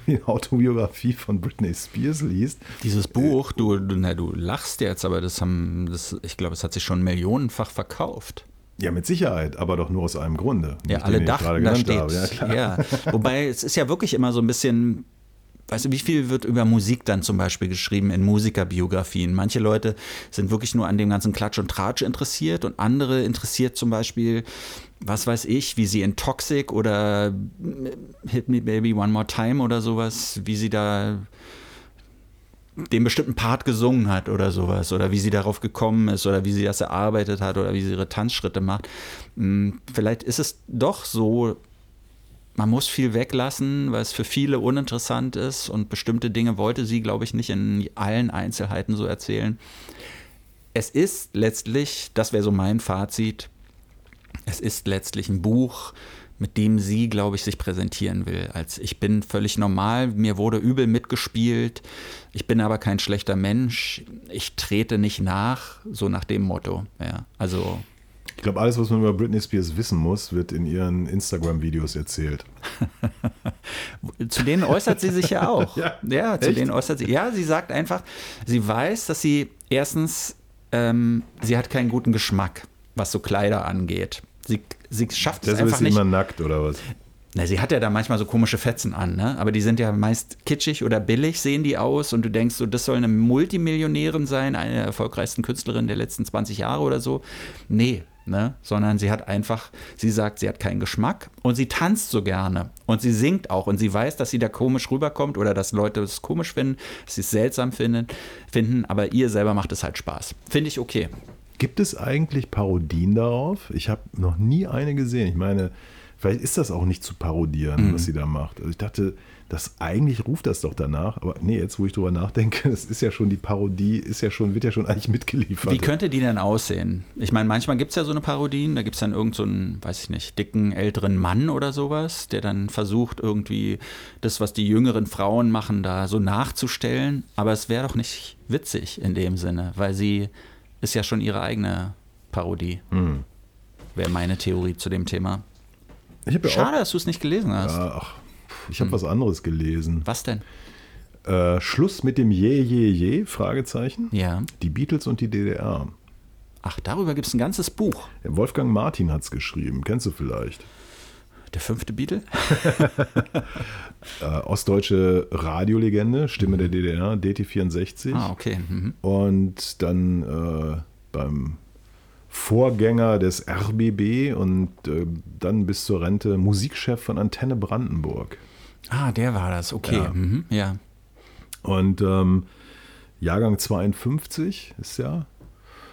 die Autobiografie von Britney Spears liest. Dieses Buch, du, du, na, du lachst jetzt, aber das haben, das, ich glaube, es hat sich schon millionenfach verkauft. Ja, mit Sicherheit, aber doch nur aus einem Grunde. Ja, alle dachten, da steht. Ja. Ja, Wobei, es ist ja wirklich immer so ein bisschen, weißt du, wie viel wird über Musik dann zum Beispiel geschrieben in Musikerbiografien? Manche Leute sind wirklich nur an dem ganzen Klatsch und Tratsch interessiert und andere interessiert zum Beispiel, was weiß ich, wie sie in Toxic oder Hit Me Baby One More Time oder sowas, wie sie da den bestimmten Part gesungen hat oder sowas oder wie sie darauf gekommen ist oder wie sie das erarbeitet hat oder wie sie ihre Tanzschritte macht. Hm, Vielleicht ist es doch so, man muss viel weglassen, weil es für viele uninteressant ist und bestimmte Dinge wollte sie, glaube ich, nicht in allen Einzelheiten so erzählen. Es ist letztlich, das wäre so mein Fazit, es ist letztlich ein Buch, mit dem sie, glaube ich, sich präsentieren will. Als ich bin völlig normal, mir wurde übel mitgespielt, ich bin aber kein schlechter Mensch, ich trete nicht nach, so nach dem Motto. Ja, also Ich glaube, alles, was man über Britney Spears wissen muss, wird in ihren Instagram-Videos erzählt. Zu denen äußert sie sich ja auch. Ja, zu echt? denen äußert sie. Ja, sie sagt einfach, sie weiß, dass sie erstens, ähm, sie hat keinen guten Geschmack, was so Kleider angeht. Sie, sie schafft es Deshalb ist einfach sie nicht. immer nackt oder was? Na, sie hat ja da manchmal so komische Fetzen an, ne? Aber die sind ja meist kitschig oder billig, sehen die aus. Und du denkst so, das soll eine Multimillionärin sein, eine der erfolgreichsten Künstlerinnen der letzten 20 Jahre oder so. Nee, ne? Sondern sie hat einfach, sie sagt, sie hat keinen Geschmack und sie tanzt so gerne. Und sie singt auch. Und sie weiß, dass sie da komisch rüberkommt oder dass Leute es komisch finden, dass sie es seltsam finden, finden. Aber ihr selber macht es halt Spaß. Finde ich okay. Gibt es eigentlich Parodien darauf? Ich habe noch nie eine gesehen. Ich meine, vielleicht ist das auch nicht zu parodieren, Mhm. was sie da macht. Also ich dachte, das eigentlich ruft das doch danach. Aber nee, jetzt wo ich drüber nachdenke, das ist ja schon die Parodie, ist ja schon, wird ja schon eigentlich mitgeliefert. Wie könnte die denn aussehen? Ich meine, manchmal gibt es ja so eine Parodien, da gibt es dann irgendeinen, so weiß ich nicht, dicken älteren Mann oder sowas, der dann versucht, irgendwie das, was die jüngeren Frauen machen, da so nachzustellen. Aber es wäre doch nicht witzig in dem Sinne, weil sie ist ja schon ihre eigene Parodie. Hm. Wäre meine Theorie zu dem Thema. Schade, dass du es nicht gelesen auch, hast. ja, ach, ich habe was anderes gelesen. Was denn? Äh, Schluss mit dem Je, Je, Je, Fragezeichen. Ja. Die Beatles und die DDR. Ach, darüber gibt es ein ganzes Buch. Ja, Wolfgang Martin hat es geschrieben, kennst du vielleicht. Der fünfte Beatle? Äh, ostdeutsche Radiolegende, Stimme der DDR, DT64. Ah, okay. Mhm. Und dann äh, beim Vorgänger des RBB und äh, dann bis zur Rente Musikchef von Antenne Brandenburg. Ah, der war das. Okay. Ja. Mhm. ja. Und ähm, Jahrgang 52 ist ja,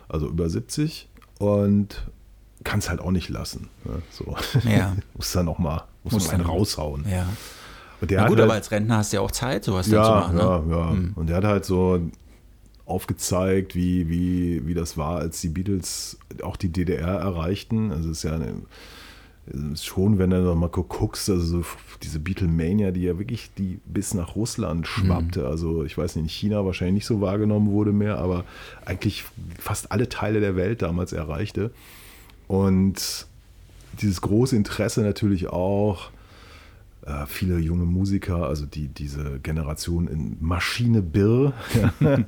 also über 70 und kann es halt auch nicht lassen. Ne? So. Ja. muss dann auch mal, muss Muss man einen dann- raushauen. Ja. Und der Na hat gut, halt- aber als Rentner hast du ja auch Zeit, sowas dann zu ja, machen. Ne? ja, ja. Und er hat halt so aufgezeigt, wie, wie, wie das war, als die Beatles auch die DDR erreichten. Also es ist ja eine, schon, wenn du noch mal gu- guckst, also so diese Beatlemania, die ja wirklich die bis nach Russland schwappte. Also ich weiß nicht, in China wahrscheinlich nicht so wahrgenommen wurde mehr, aber eigentlich fast alle Teile der Welt damals erreichte. Und dieses große Interesse natürlich auch, äh, viele junge Musiker, also die, diese Generation in Maschine Birr,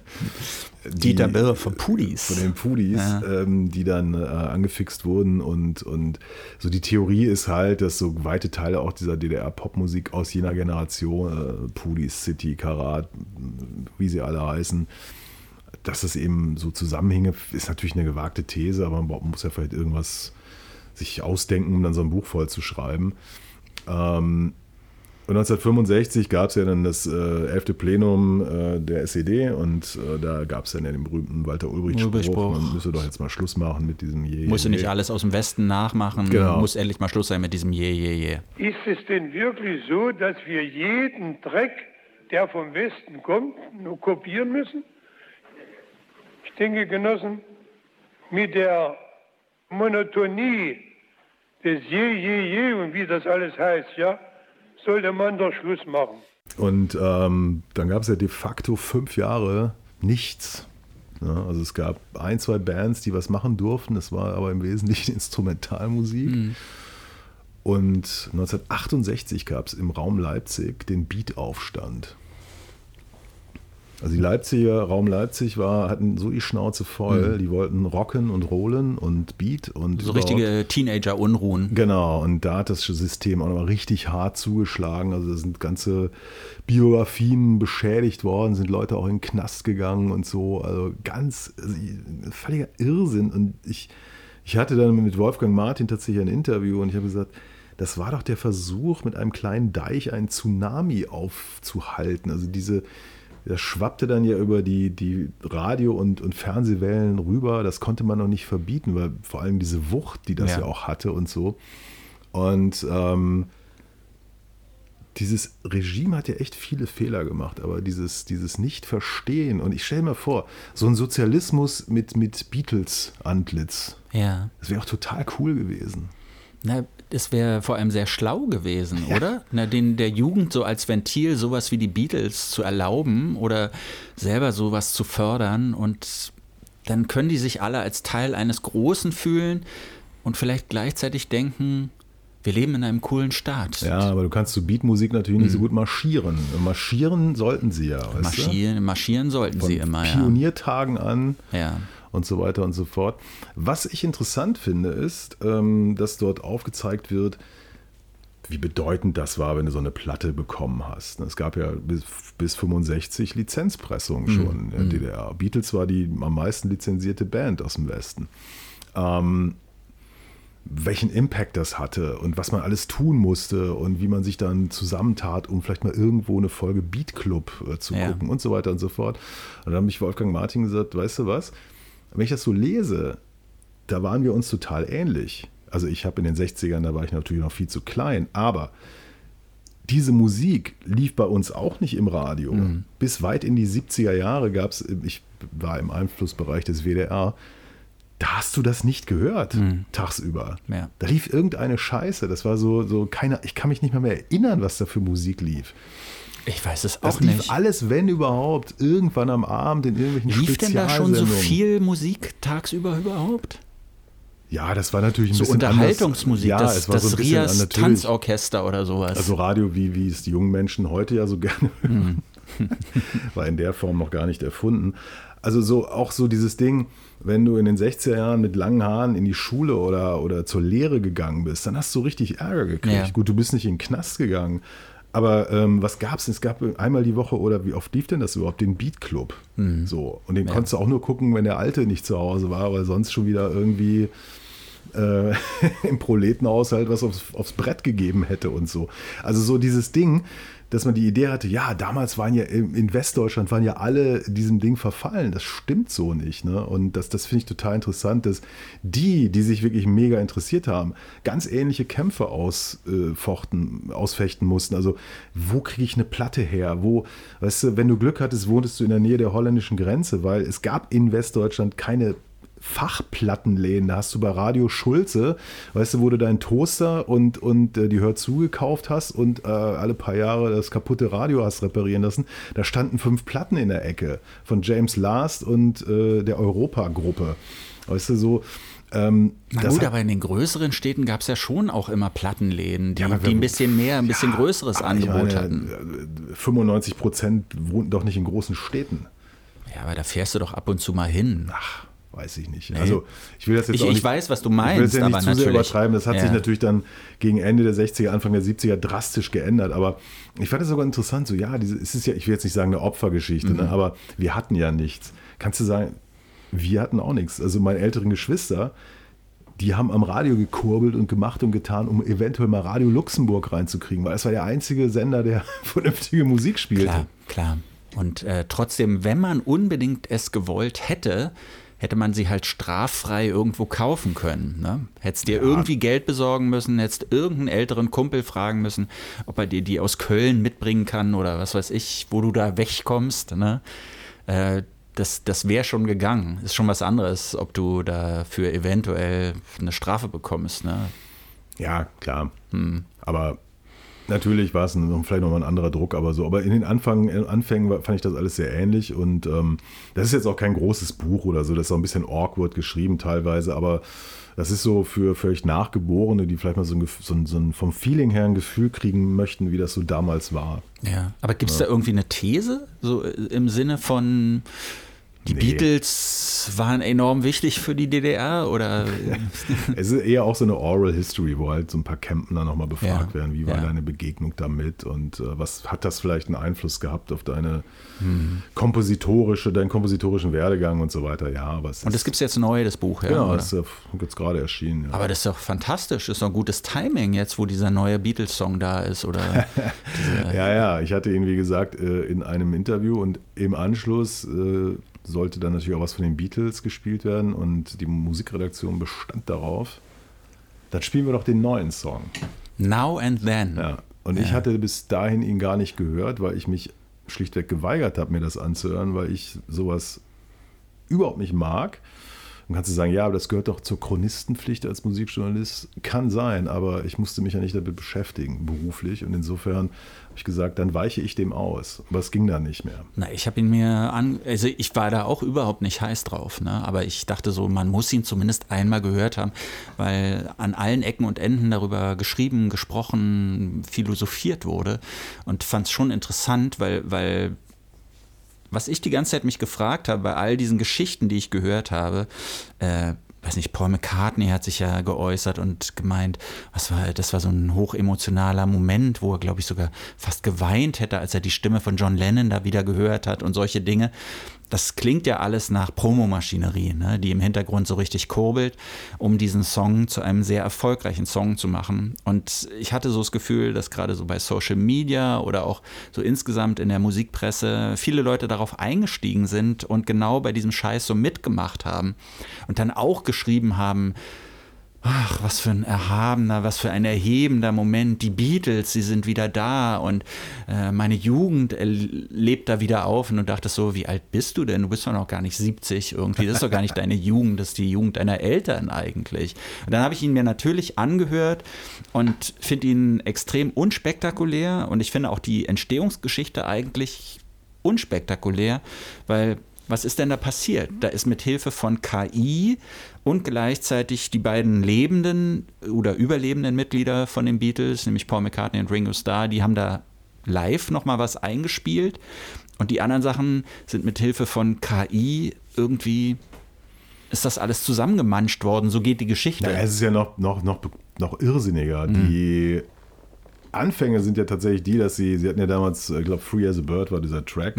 Dieter die- Birr von Pudis. von den Pudis, Ja. ähm, die dann äh, angefixt wurden und, und so die Theorie ist halt, dass so weite Teile auch dieser DDR-Popmusik aus jener Generation, äh, Pudis, City, Karat, wie sie alle heißen, dass das eben so Zusammenhänge, ist natürlich eine gewagte These, aber man muss ja vielleicht irgendwas sich ausdenken, um dann so ein Buch voll zu schreiben. Ähm, und 1965 gab es ja dann das äh, 11. Plenum äh, der SED und äh, da gab es dann ja den berühmten Walter Ulbricht-Spruch, Ulbricht-Spruch. man müsse doch jetzt mal Schluss machen mit diesem Je. Du Je. nicht alles aus dem Westen nachmachen. Genau. Muss endlich mal Schluss sein mit diesem Je, Je, Je. Ist es denn wirklich so, dass wir jeden Dreck, der vom Westen kommt, nur kopieren müssen? Ich denke, Genossen, mit der Monotonie das Je, Je, Je und wie das alles heißt, ja, sollte man doch Schluss machen. Und ähm, dann gab es ja de facto fünf Jahre nichts. Ja, also es gab ein, zwei Bands, die was machen durften. Das war aber im Wesentlichen Instrumentalmusik. Und 1968 gab es im Raum Leipzig den Beat-Aufstand. Also die Leipziger, Raum Leipzig war, hatten so die Schnauze voll. Die wollten rocken und rollen und Beat und So richtige Teenager-Unruhen. Genau, und da hat das System auch nochmal richtig hart zugeschlagen. Also da sind ganze Biografien beschädigt worden, sind Leute auch in den Knast gegangen und so. Also ganz also, völliger Irrsinn. Und ich, ich hatte dann mit Wolfgang Martin tatsächlich ein Interview und ich habe gesagt, das war doch der Versuch, mit einem kleinen Deich einen Tsunami aufzuhalten. Also diese, das schwappte dann ja über die, die Radio- und, und Fernsehwellen rüber. Das konnte man noch nicht verbieten, weil vor allem diese Wucht, die das Ja. ja, auch hatte und so. Und ähm, dieses Regime hat ja echt viele Fehler gemacht, aber dieses, dieses Nicht-Verstehen. Und ich stelle mir vor, so ein Sozialismus mit, mit Beatles-Antlitz, Ja. das wäre auch total cool gewesen. Na, das wäre vor allem sehr schlau gewesen, oder? Na, den der Jugend so als Ventil sowas wie die Beatles zu erlauben oder selber sowas zu fördern und dann können die sich alle als Teil eines Großen fühlen und vielleicht gleichzeitig denken, wir leben in einem coolen Staat. Ja, aber du kannst zu Beatmusik natürlich nicht so gut marschieren. Marschieren sollten sie ja. Marschieren, marschieren sollten? Von sie immer, ja. Pioniertagen an. ja. Und so weiter und so fort. Was ich interessant finde, ist, ähm, dass dort aufgezeigt wird, wie bedeutend das war, wenn du so eine Platte bekommen hast. Es gab ja bis, bis 65 Lizenzpressungen schon in der DDR. Beatles war die am meisten lizenzierte Band aus dem Westen. Ähm, welchen Impact das hatte und was man alles tun musste und wie man sich dann zusammentat, um vielleicht mal irgendwo eine Folge Beat Club äh, zu Ja. gucken und so weiter und so fort. Und dann hat mich Wolfgang Martin gesagt, weißt du was, wenn ich das so lese, da waren wir uns total ähnlich. Also ich habe in den 60ern, da war ich natürlich noch viel zu klein, aber diese Musik lief bei uns auch nicht im Radio. Mhm. Bis weit in die 70er Jahre gab es, ich war im Einflussbereich des WDR, da hast du das nicht gehört, tagsüber. Mhm. Ja. Da lief irgendeine Scheiße. Das war so, so keine, ich kann mich nicht mal mehr erinnern, was da für Musik lief. Ich weiß es Das auch lief nicht. alles, wenn überhaupt, irgendwann am Abend in irgendwelchen Lief denn da schon so viel Musik tagsüber überhaupt? Ja, das war natürlich ein So bisschen Unterhaltungsmusik, anders. Ja, das, es war so das ein bisschen Rias Tanzorchester oder sowas. Also Radio, wie, wie es die jungen Menschen heute ja so gerne hören, Mhm. war in der Form noch gar nicht erfunden. Also so auch so dieses Ding, wenn du in den 60er Jahren mit langen Haaren in die Schule oder, oder zur Lehre gegangen bist, dann hast du richtig Ärger gekriegt. Ja. Gut, du bist nicht in den Knast gegangen. Aber ähm, was gab es? Es gab einmal die Woche oder wie oft lief denn das überhaupt? Den Beat Club. So. Und den konntest du auch nur gucken, wenn der Alte nicht zu Hause war, weil sonst schon wieder irgendwie äh, im Proletenhaushalt was aufs, aufs Brett gegeben hätte und so. Also so dieses Ding, dass man die Idee hatte, ja, damals waren ja in Westdeutschland waren ja alle diesem Ding verfallen. Das stimmt so nicht. Ne? Und das, das finde ich total interessant, dass die, die sich wirklich mega interessiert haben, ganz ähnliche Kämpfe ausfochten, ausfechten mussten. Also, wo kriege ich eine Platte her? Wo, weißt du, wenn du Glück hattest, wohntest du in der Nähe der holländischen Grenze, weil es gab in Westdeutschland keine Fachplattenläden. Da hast du bei Radio Schulze, weißt du, wo du deinen Toaster und, und äh, die Hör zu gekauft hast und äh, alle paar Jahre das kaputte Radio hast reparieren lassen. Da standen fünf Platten in der Ecke von James Last und äh, der Europa-Gruppe. Weißt du, so. Ähm, Na gut, hat- aber in den größeren Städten gab es ja schon auch immer Plattenläden, die, Ja, die ein bisschen mehr, ein bisschen größeres aber ich Angebot meine, hatten. äh, 95 Prozent wohnten doch nicht in großen Städten. Ja, aber da fährst du doch ab und zu mal hin. Ach, weiß ich nicht. Also ich will das jetzt Ich- auch ich nicht, weiß, was du Ich will es meinst, ja nicht zu sehr übertreiben. Das hat Ja. sich natürlich dann gegen Ende der 60er, Anfang der 70er drastisch geändert. Aber ich fand es sogar interessant. So ja, diese, es ist ja, ich will jetzt nicht sagen eine Opfergeschichte, Mhm. ne, aber wir hatten ja nichts. Kannst du sagen, wir hatten auch nichts. Also meine älteren Geschwister, die haben am Radio gekurbelt und gemacht und getan, um eventuell mal Radio Luxemburg reinzukriegen, weil es war der einzige Sender, der vernünftige Musik spielte. Klar, klar. Und äh, trotzdem, wenn man unbedingt es gewollt hätte, hätte man sie halt straffrei irgendwo kaufen können. Ne? Hättest dir irgendwie Geld besorgen müssen, hättest irgendeinen älteren Kumpel fragen müssen, ob er dir die aus Köln mitbringen kann oder was weiß ich, wo du da wegkommst. Ne? Äh, das das wäre schon gegangen. Ist schon was anderes, ob du dafür eventuell eine Strafe bekommst. Ne? Ja, klar. Aber natürlich war es ein, vielleicht nochmal ein anderer Druck, aber so. Aber in den Anfang, äh, Anfängen fand ich das alles sehr ähnlich. Und ähm, das ist jetzt auch kein großes Buch oder so. Das ist auch ein bisschen awkward geschrieben teilweise, aber das ist so für vielleicht Nachgeborene, die vielleicht mal so ein, so ein, so ein vom Feeling her ein Gefühl kriegen möchten, wie das so damals war. Ja. Aber gibt es da irgendwie eine These? So äh, im Sinne von die Nee. Beatles waren enorm wichtig für die DDR oder Es ist eher auch so eine Oral History, wo halt so ein paar Kempner nochmal befragt Ja, werden. Wie war ja. deine Begegnung damit und äh, was hat das vielleicht einen Einfluss gehabt auf deine Mhm. kompositorische, deinen kompositorischen Werdegang und so weiter? Ja, aber es Und das gibt es jetzt neu, das Buch, ja. genau, oder? das ist äh, jetzt gerade erschienen. Ja. Aber das ist doch fantastisch, das ist doch ein gutes Timing jetzt, wo dieser neue Beatles-Song da ist, oder? ja, ja, ich hatte ihn, wie gesagt, äh, in einem Interview und im Anschluss äh, sollte dann natürlich auch was von den Beatles gespielt werden und die Musikredaktion bestand darauf. Dann spielen wir doch den neuen Song. Now and Then. Ja. Und ich hatte bis dahin ihn gar nicht gehört, weil ich mich schlichtweg geweigert habe, mir das anzuhören, weil ich sowas überhaupt nicht mag. Dann kannst du sagen, ja, aber das gehört doch zur Chronistenpflicht als Musikjournalist. Kann sein, aber ich musste mich ja nicht damit beschäftigen, beruflich. Und insofern habe ich gesagt, dann weiche ich dem aus. Aber es ging dann nicht mehr. Na, ich habe ihn mir an, also ich war da auch überhaupt nicht heiß drauf, ne? aber ich dachte so, man muss ihn zumindest einmal gehört haben, weil an allen Ecken und Enden darüber geschrieben, gesprochen, philosophiert wurde und fand es schon interessant, weil, weil was ich die ganze Zeit mich gefragt habe, bei all diesen Geschichten, die ich gehört habe, äh, weiß nicht, Paul McCartney hat sich ja geäußert und gemeint, was war, das war so ein hochemotionaler Moment, wo er, glaube ich, sogar fast geweint hätte, als er die Stimme von John Lennon da wieder gehört hat und solche Dinge. Das klingt ja alles nach Promomaschinerie, ne, die im Hintergrund so richtig kurbelt, um diesen Song zu einem sehr erfolgreichen Song zu machen. Und ich hatte so das Gefühl, dass gerade so bei Social Media oder auch so insgesamt in der Musikpresse viele Leute darauf eingestiegen sind und genau bei diesem Scheiß so mitgemacht haben und dann auch geschrieben haben, Ach, was für ein erhabener, was für ein erhebender Moment. Die Beatles, sie sind wieder da und äh, meine Jugend lebt da wieder auf. Und du dachtest so, wie alt bist du denn? Du bist doch noch gar nicht 70 irgendwie. Das ist doch gar nicht deine Jugend, das ist die Jugend deiner Eltern eigentlich. Und dann habe ich ihn mir natürlich angehört und finde ihn extrem unspektakulär. Und ich finde auch die Entstehungsgeschichte eigentlich unspektakulär, weil was ist denn da passiert? Da ist mit Hilfe von KI und gleichzeitig die beiden lebenden oder überlebenden Mitglieder von den Beatles, nämlich Paul McCartney und Ringo Starr, die haben da live nochmal was eingespielt und die anderen Sachen sind mit Hilfe von KI irgendwie ist das alles zusammengemanscht worden, so geht die Geschichte. Na, es ist ja noch, noch, noch, noch irrsinniger. Mhm. Die Anfänge sind ja tatsächlich die, dass sie, sie hatten ja damals, ich glaube, Free as a Bird war dieser Track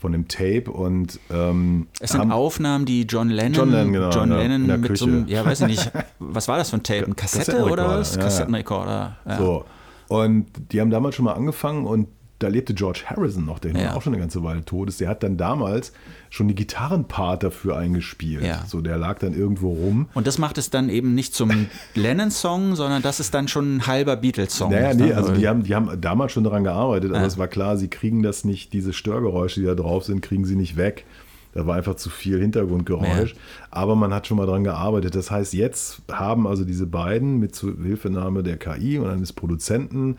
von dem Tape und ähm, es sind Aufnahmen, die John Lennon, John Lennon, genau, John Lennon mit so Küche. einem, ja, weiß ich nicht, was war das für ein Tape? Ein Kassette oder was? Kassettenrekorder. Ja. So. Und die haben damals schon mal angefangen und da lebte George Harrison noch, der Ja. auch schon eine ganze Weile tot ist. Der hat dann damals schon die Gitarrenpart dafür eingespielt. Ja. So, der lag dann irgendwo rum. Und das macht es dann eben nicht zum Lennon-Song, sondern das ist dann schon ein halber Beatles-Song. Naja, ne? nee, also die haben, die haben damals schon daran gearbeitet, aber Ja. es war klar, sie kriegen das nicht, diese Störgeräusche, die da drauf sind, kriegen sie nicht weg. Da war einfach zu viel Hintergrundgeräusch. Aber man hat schon mal dran gearbeitet. Das heißt, jetzt haben also diese beiden mit Zuhilfenahme der KI und eines Produzenten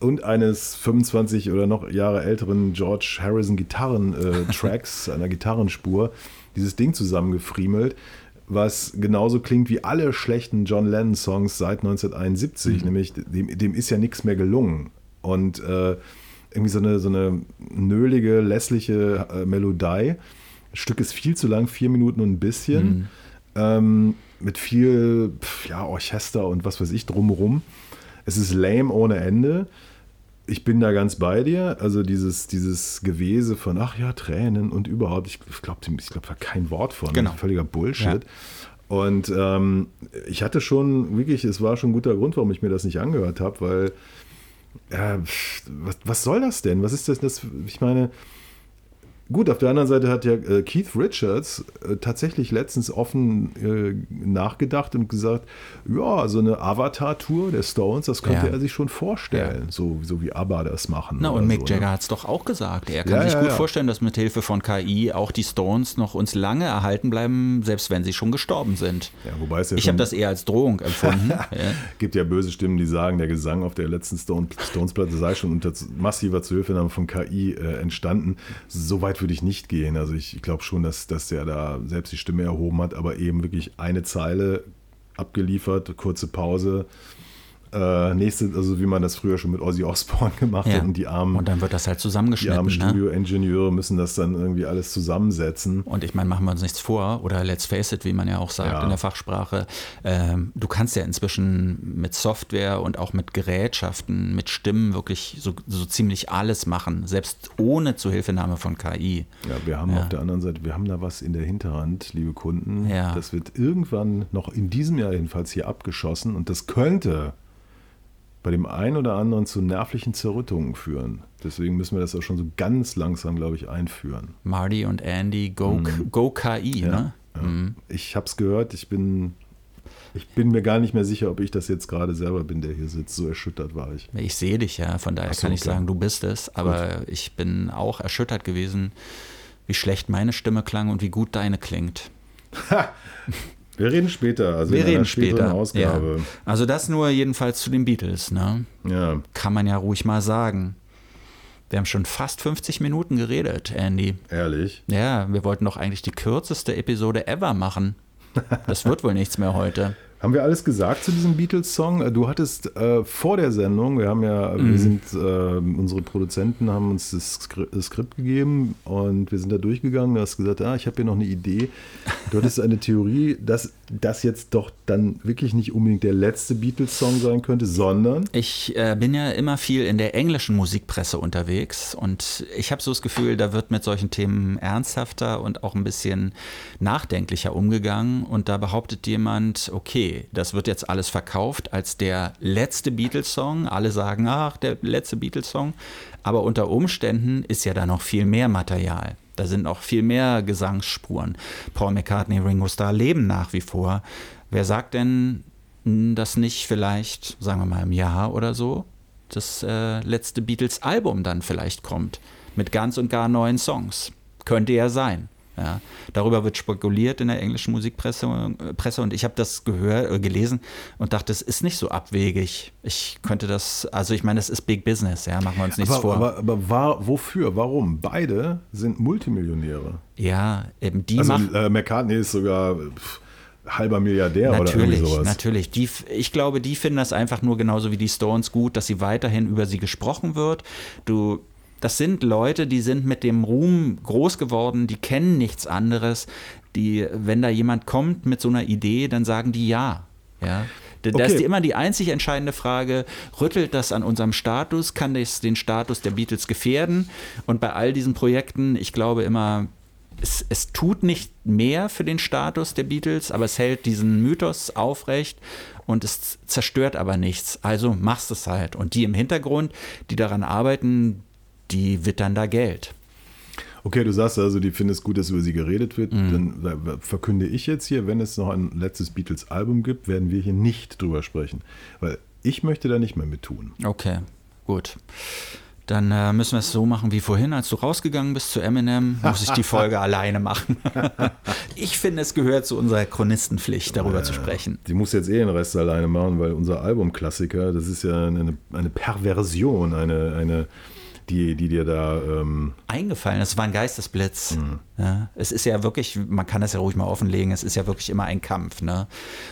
und eines 25 oder noch Jahre älteren George Harrison Gitarren-Tracks, einer Gitarrenspur, dieses Ding zusammengefriemelt was genauso klingt wie alle schlechten John Lennon-Songs seit 1971, nämlich dem, dem ist ja nichts mehr gelungen. Und äh, irgendwie so eine, so eine nölige, lässliche äh, Melodie. Das Stück ist viel zu lang, vier Minuten und ein bisschen. Ähm, mit viel ja, Orchester und was weiß ich drumherum. Es ist lame ohne Ende. Ich bin da ganz bei dir. Also dieses, dieses Gewese von, ach ja, Tränen und überhaupt, ich glaube, ich glaube da kein Wort von. Genau. Völliger Bullshit. Und ähm, ich hatte schon, wirklich, es war schon ein guter Grund, warum ich mir das nicht angehört habe, weil äh, was, was soll das denn? Was ist das? das ich meine, Gut, auf der anderen Seite hat ja äh, Keith Richards äh, tatsächlich letztens offen äh, nachgedacht und gesagt, ja, so eine Avatar-Tour der Stones, das könnte Ja. er sich schon vorstellen, so, so wie ABBA das machen. Na, und Mick so, Jagger ne? hat es doch auch gesagt. Er kann Ja, sich ja, gut ja. vorstellen, dass mit Hilfe von KI auch die Stones noch uns lange erhalten bleiben, selbst wenn sie schon gestorben sind. Ja, wobei es ja Ich habe das eher als Drohung empfunden. ja. gibt ja böse Stimmen, die sagen, der Gesang auf der letzten Stone, Stones-Platte sei schon unter massiver Zuhilfenahme von KI äh, entstanden. So weit würde ich nicht gehen. Also ich, ich glaube schon, dass, dass der da selbst die Stimme erhoben hat, aber eben wirklich eine Zeile abgeliefert, kurze Pause. Äh, nächste, also wie man das früher schon mit Ozzy Osbourne gemacht Ja. hat und die armen, Und dann wird das halt die zusammengeschnitten. armen ne? Studioingenieure müssen das dann irgendwie alles zusammensetzen. Und ich meine, machen wir uns nichts vor, oder let's face it, wie man ja auch sagt Ja. in der Fachsprache, ähm, du kannst ja inzwischen mit Software und auch mit Gerätschaften, mit Stimmen wirklich so, so ziemlich alles machen, selbst ohne Zuhilfenahme von KI. Ja, wir haben Ja. auf der anderen Seite, wir haben da was in der Hinterhand, liebe Kunden. Ja. Das wird irgendwann noch in diesem Jahr jedenfalls hier abgeschossen und das könnte bei dem einen oder anderen zu nervlichen Zerrüttungen führen. Deswegen müssen wir das auch schon so ganz langsam, glaube ich, einführen. Marty und Andy, go, go KI, ne? Ja. Ich habe es gehört, ich bin, ich bin mir gar nicht mehr sicher, ob ich das jetzt gerade selber bin, der hier sitzt. So erschüttert war ich. Ich sehe dich ja, von daher so, kann ich okay. sagen, du bist es. Aber ich bin auch erschüttert gewesen, wie schlecht meine Stimme klang und wie gut deine klingt. Wir reden später, also Wir in reden später. Ausgabe. Ja. Also das nur jedenfalls zu den Beatles, ne? Ja. Kann man ja ruhig mal sagen. Wir haben schon fast 50 Minuten geredet, Andy. ehrlich. Ja, wir wollten doch eigentlich die kürzeste Episode ever machen. Das wird wohl nichts mehr heute. Haben wir alles gesagt zu diesem Beatles-Song? Du hattest äh, vor der Sendung, wir haben ja, Mhm. wir sind, äh, unsere Produzenten haben uns das Skript gegeben und wir sind da durchgegangen. Du hast gesagt, ah, ich habe hier noch eine Idee. Du hattest eine Theorie, dass das jetzt doch dann wirklich nicht unbedingt der letzte Beatles-Song sein könnte, sondern Ich äh, bin ja immer viel in der englischen Musikpresse unterwegs und ich habe so das Gefühl, da wird mit solchen Themen ernsthafter und auch ein bisschen nachdenklicher umgegangen. Und da behauptet jemand, okay, das wird jetzt alles verkauft als der letzte Beatles-Song. Alle sagen, ach, der letzte Beatles-Song. Aber unter Umständen ist ja da noch viel mehr Material. Da sind noch viel mehr Gesangsspuren. Paul McCartney, Ringo Starr leben nach wie vor. Wer sagt denn, mh, dass nicht vielleicht, sagen wir mal im Jahr oder so, das äh, letzte Beatles-Album dann vielleicht kommt mit ganz und gar neuen Songs? Könnte ja sein. Ja, darüber wird spekuliert in der englischen Musikpresse äh, Presse und ich habe das gehört, äh, gelesen und dachte, es ist nicht so abwegig. Ich könnte das, also ich meine, es ist Big Business, ja, machen wir uns nichts aber, vor. aber, aber war, wofür? Warum? Beide sind Multimillionäre. ja, eben die Also machen. äh, McCartney ist sogar pff, halber Milliardär oder Natürlich, irgendwie sowas. natürlich. Die, ich glaube, die finden das einfach nur genauso wie die Stones gut, dass sie weiterhin über sie gesprochen wird. Du, das sind Leute, die sind mit dem Ruhm groß geworden, die kennen nichts anderes. Die, wenn da jemand kommt mit so einer Idee, dann sagen die ja. Ja. Da Okay. ist immer die einzig entscheidende Frage, rüttelt das an unserem Status, kann das den Status der Beatles gefährden? Und bei all diesen Projekten, ich glaube immer, es, es tut nicht mehr für den Status der Beatles, aber es hält diesen Mythos aufrecht und es zerstört aber nichts. Also machst es halt. Und die im Hintergrund, die daran arbeiten, die wittern da Geld. Okay, du sagst also, die finden es gut, dass über sie geredet wird. Mhm. Dann äh, verkünde ich jetzt hier, wenn es noch ein letztes Beatles-Album gibt, werden wir hier nicht drüber sprechen. Weil ich möchte da nicht mehr mit tun. Okay, gut. Dann äh, müssen wir es so machen wie vorhin, als du rausgegangen bist zu Eminem, muss ich die Folge alleine machen. ich finde, es gehört zu unserer Chronistenpflicht, darüber zu sprechen. Die muss jetzt eh den Rest alleine machen, weil unser Albumklassiker, das ist ja eine, eine Perversion, eine, eine die, die dir da. Ähm, eingefallen. Es war ein Geistesblitz. Ja, es ist ja wirklich, man kann das ja ruhig mal offenlegen, es ist ja wirklich immer ein Kampf. Ne?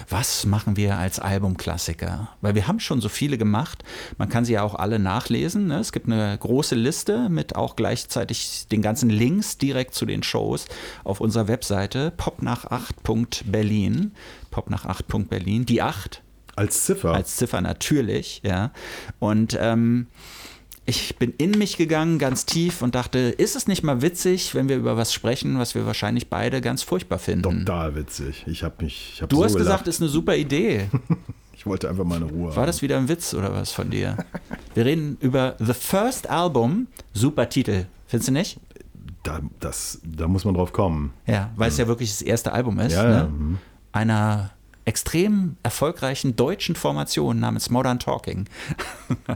Was machen wir als Albumklassiker? Weil wir haben schon so viele gemacht. Man kann sie ja auch alle nachlesen. Ne? Es gibt eine große Liste mit auch gleichzeitig den ganzen Links direkt zu den Shows auf unserer Webseite popnach8.berlin. Popnach8.berlin. Die 8 als Ziffer. als Ziffer natürlich, ja. Und ähm, ich bin in mich gegangen, ganz tief und dachte, ist es nicht mal witzig, wenn wir über was sprechen, was wir wahrscheinlich beide ganz furchtbar finden? Total witzig. Ich habe mich. Ich hab Du so hast gelacht. gesagt, ist eine super Idee. ich wollte einfach meine Ruhe. War das wieder ein Witz oder was von dir? Wir reden über The First Album, super Titel, findest du nicht? da, das, da muss man drauf kommen. Ja, weil es ja wirklich das erste Album ist. Ja, ne? ja, mhm. Einer extrem erfolgreichen deutschen Formation namens Modern Talking.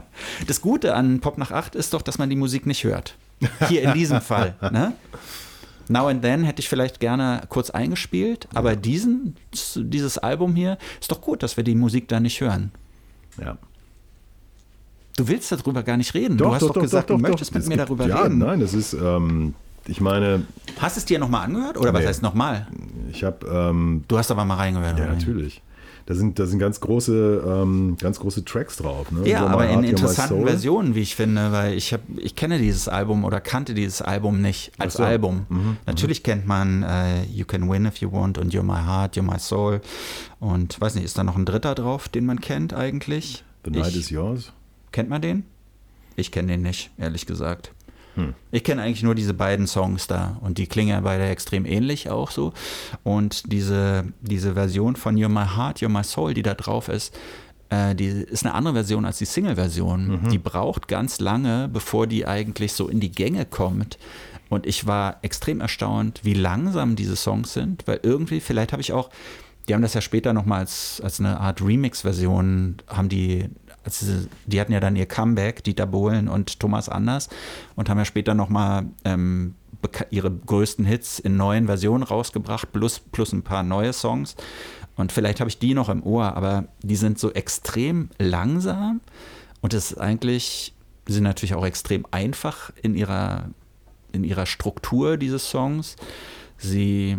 Das Gute an Pop nach 8 ist doch, dass man die Musik nicht hört. Hier in diesem Fall. Ne? Now and Then hätte ich vielleicht gerne kurz eingespielt, aber diesen, dieses Album hier ist doch gut, dass wir die Musik da nicht hören. Ja. Du willst darüber gar nicht reden. du hast doch, gesagt, du möchtest mit mir darüber ja, reden. nein, das ist, ähm, ich meine, Hast es dir nochmal angehört? Oder was Nee. heißt nochmal? ich habe, ähm, Du hast aber mal reingehört. ja, oder? natürlich. Da sind, da sind ganz große, ähm, ganz große Tracks drauf. Ne? Ja, My aber in interessanten. Versionen, wie ich finde, weil ich hab, ich kenne dieses Album oder kannte dieses Album nicht als so. Album. Mhm, Natürlich kennt man äh, You Can Win If You Want und You're My Heart, You're My Soul und weiß nicht, ist da noch ein dritter drauf, den man kennt eigentlich? The Night ich, is Yours. Kennt man den? Ich kenne den nicht, ehrlich gesagt. Hm. Ich kenne eigentlich nur diese beiden Songs da und die klingen ja beide extrem ähnlich auch so. Und diese, diese Version von You're My Heart, You're My Soul, die da drauf ist, äh, die ist eine andere Version als die Single-Version. Die braucht ganz lange, bevor die eigentlich so in die Gänge kommt. Und ich war extrem erstaunt, wie langsam diese Songs sind, weil irgendwie, vielleicht habe ich auch, die haben das ja später nochmal als, als eine Art Remix-Version, haben die, als sie, die hatten ja dann ihr Comeback, Dieter Bohlen und Thomas Anders, und haben ja später nochmal ähm, ihre größten Hits in neuen Versionen rausgebracht, plus, plus ein paar neue Songs. Und vielleicht habe ich die noch im Ohr, aber die sind so extrem langsam und es ist eigentlich, sind natürlich auch extrem einfach in ihrer, in ihrer Struktur, diese Songs. Sie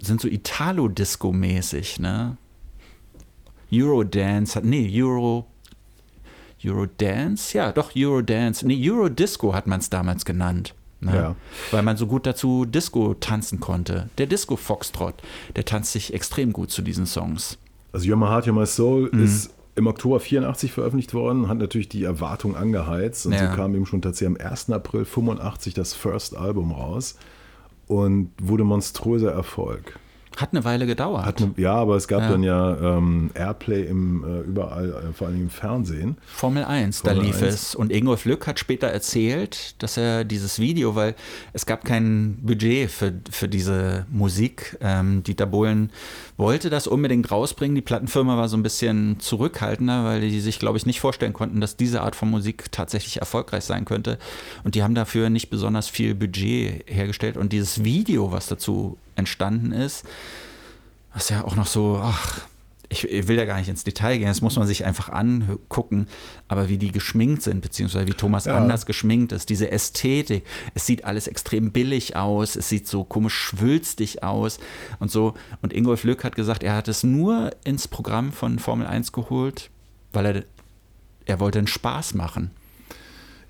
sind so Italo-Disco-mäßig, ne? Eurodance hat, nee, Euro, Eurodance? Ja, doch, Eurodance. Nee, Eurodisco hat man es damals genannt. Ne? Ja. Weil man so gut dazu Disco tanzen konnte. Der Disco-Foxtrot, der tanzt sich extrem gut zu diesen Songs. Also You're My Heart, You're My Soul Mhm. ist im Oktober 84 veröffentlicht worden, hat natürlich die Erwartung angeheizt und Ja. so kam eben schon tatsächlich am 1. April 85 das First Album raus und wurde monströser Erfolg. Hat eine Weile gedauert. Eine, ja, aber es gab Ja. dann ja ähm, Airplay im, äh, überall, äh, vor allem im Fernsehen. Formel 1, da Formel lief 1. es. Und Ingolf Lück hat später erzählt, dass er dieses Video, weil es gab kein Budget für, für diese Musik. Ähm, Dieter Bohlen wollte das unbedingt rausbringen. Die Plattenfirma war so ein bisschen zurückhaltender, weil die sich, glaube ich, nicht vorstellen konnten, dass diese Art von Musik tatsächlich erfolgreich sein könnte. Und die haben dafür nicht besonders viel Budget hergestellt. Und dieses Video, was dazu entstanden ist, was ja auch noch so, ach, ich, ich will ja gar nicht ins Detail gehen, das muss man sich einfach angucken, aber wie die geschminkt sind, beziehungsweise wie Thomas Ja. Anders geschminkt ist, diese Ästhetik, es sieht alles extrem billig aus, es sieht so komisch schwülstig aus und so. Und Ingolf Lück hat gesagt, er hat es nur ins Programm von Formel 1 geholt, weil er, er wollte einen Spaß machen.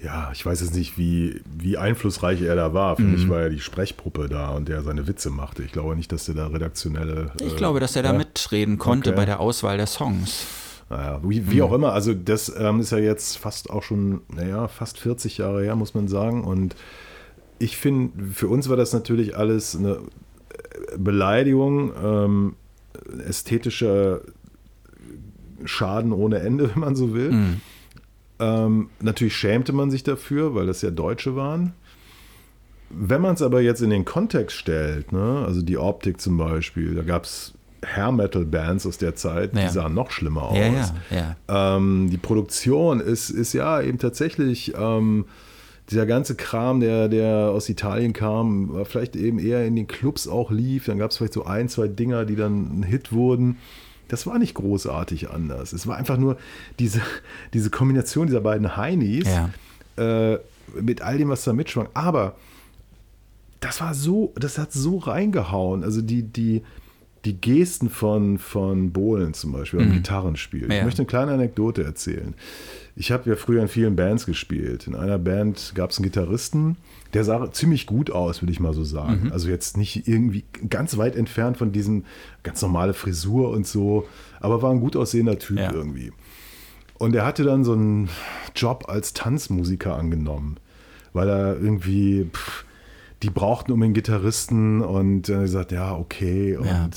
Ja, ich weiß jetzt nicht, wie, wie einflussreich er da war. Für Mhm. mich war er die Sprechpuppe da und der seine Witze machte. Ich glaube nicht, dass der da redaktionelle. Ich äh, glaube, dass er da ja. mitreden konnte Okay. bei der Auswahl der Songs. Naja, wie, Mhm. wie auch immer, also das ähm, ist ja jetzt fast auch schon, naja, fast 40 Jahre her, muss man sagen. Und ich finde, für uns war das natürlich alles eine äh, Beleidigung, ähm, ästhetischer Schaden ohne Ende, wenn man so will. Mhm. Ähm, natürlich schämte man sich dafür, weil das ja Deutsche waren. Wenn man es aber jetzt in den Kontext stellt, ne, also die Optik zum Beispiel, da gab es Hair-Metal-Bands aus der Zeit, Ja. die sahen noch schlimmer aus. Ja, ja. Ähm, die Produktion ist, ist ja eben tatsächlich ähm, dieser ganze Kram, der, der aus Italien kam, war vielleicht eben eher in den Clubs auch lief. Dann gab es vielleicht so ein, zwei Dinger, die dann ein Hit wurden. Das war nicht großartig anders. Es war einfach nur diese, diese Kombination dieser beiden Heinis Ja. äh, mit all dem, was da mitschwang. Aber das war so, das hat so reingehauen. Also die, die, die Gesten von, von Bohlen zum Beispiel am Gitarrenspiel. Ich Mhm. Ja. möchte eine kleine Anekdote erzählen. Ich habe ja früher in vielen Bands gespielt. In einer Band gab es einen Gitarristen, der sah ziemlich gut aus, würde ich mal so sagen. Mhm. Also jetzt nicht irgendwie ganz weit entfernt von diesem ganz normale Frisur und so, aber war ein gut aussehender Typ Ja. irgendwie. Und er hatte dann so einen Job als Tanzmusiker angenommen, weil er irgendwie, pff, die brauchten um den Gitarristen und er hat gesagt, ja, okay. Und Ja.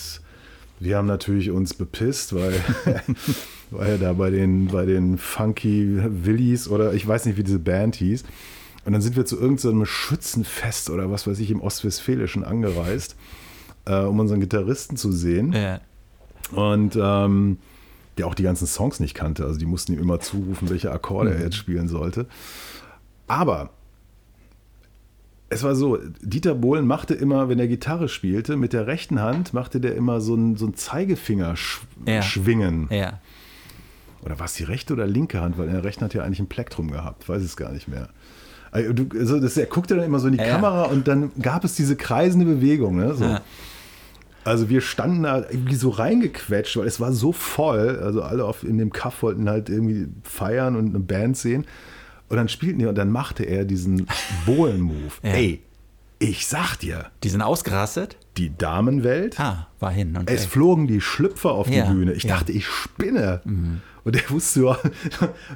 wir haben natürlich uns bepisst, weil, weil er da bei den, bei den Funky Willies oder ich weiß nicht, wie diese Band hieß. Und dann sind wir zu irgendeinem Schützenfest oder was weiß ich im Ostwestfälischen angereist, äh, um unseren Gitarristen zu sehen. Ja. Und ähm, der auch die ganzen Songs nicht kannte. Also die mussten ihm immer zurufen, welche Akkorde er jetzt spielen sollte. Aber es war so, Dieter Bohlen machte immer, wenn er Gitarre spielte, mit der rechten Hand machte der immer so ein, so ein Zeigefinger sch Ja. schwingen. Ja. Oder war es die rechte oder linke Hand? Weil in der rechten hat er eigentlich ein Plektrum gehabt. Weiß es gar nicht mehr. Also, das, er guckte dann immer so in die Ja, ja. Kamera und dann gab es diese kreisende Bewegung. Ne? So. Ja. Also wir standen da irgendwie so reingequetscht, weil es war so voll. Also alle auf, in dem Kaff wollten halt irgendwie feiern und eine Band sehen. Und dann spielten die und dann machte er diesen Bohlen-Move. Ja. Ey, ich sag dir, Die sind ausgerastet? die Damenwelt, Ah, war hin und es weg. flogen die Schlüpfer auf Ja, die Bühne. Ich ja. Mhm. dachte, ich spinne. Und er wusste ja,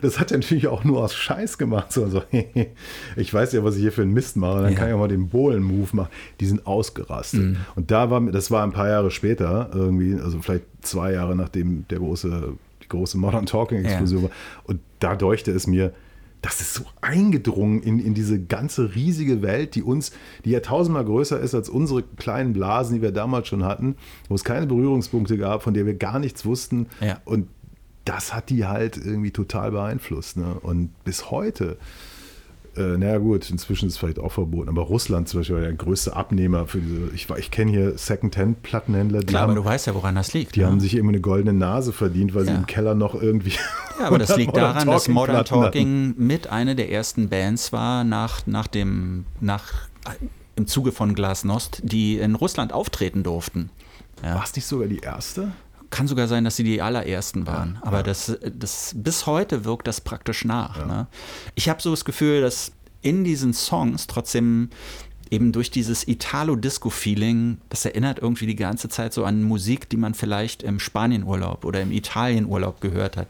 das hat er natürlich auch nur aus Scheiß gemacht. So, so, ich weiß ja, was ich hier für einen Mist mache. Dann Ja. kann ich auch mal den Bohlen-Move machen. Die sind ausgerastet. Mhm. Und da war, das war ein paar Jahre später, irgendwie, also vielleicht zwei Jahre nachdem der große, die große Modern Talking-Explosion war. Und da deuchte es mir, das ist so eingedrungen in, in diese ganze riesige Welt, die uns, die ja tausendmal größer ist als unsere kleinen Blasen, die wir damals schon hatten, wo es keine Berührungspunkte gab, von der wir gar nichts wussten. Ja. Und das hat die halt irgendwie total beeinflusst. Ne? Und bis heute, äh, naja gut, inzwischen ist es vielleicht auch verboten, aber Russland zum Beispiel war der größte Abnehmer für diese, ich, ich kenne hier Second-Hand-Plattenhändler, die, Klar, aber haben, du weißt ja, woran das liegt. die ne? haben sich immer eine goldene Nase verdient, weil sie Ja. im Keller noch irgendwie. Ja, aber das 100 liegt daran, dass Modern hatten. Talking mit einer der ersten Bands war nach, nach dem, nach, im Zuge von Glasnost, die in Russland auftreten durften. Ja. War es nicht sogar die erste? Kann sogar sein, dass sie die allerersten waren. Aber Das, das, bis heute wirkt das praktisch nach. Ne? Ich habe so das Gefühl, dass in diesen Songs trotzdem eben durch dieses Italo-Disco-Feeling, das erinnert irgendwie die ganze Zeit so an Musik, die man vielleicht im Spanienurlaub oder im Italienurlaub gehört hat.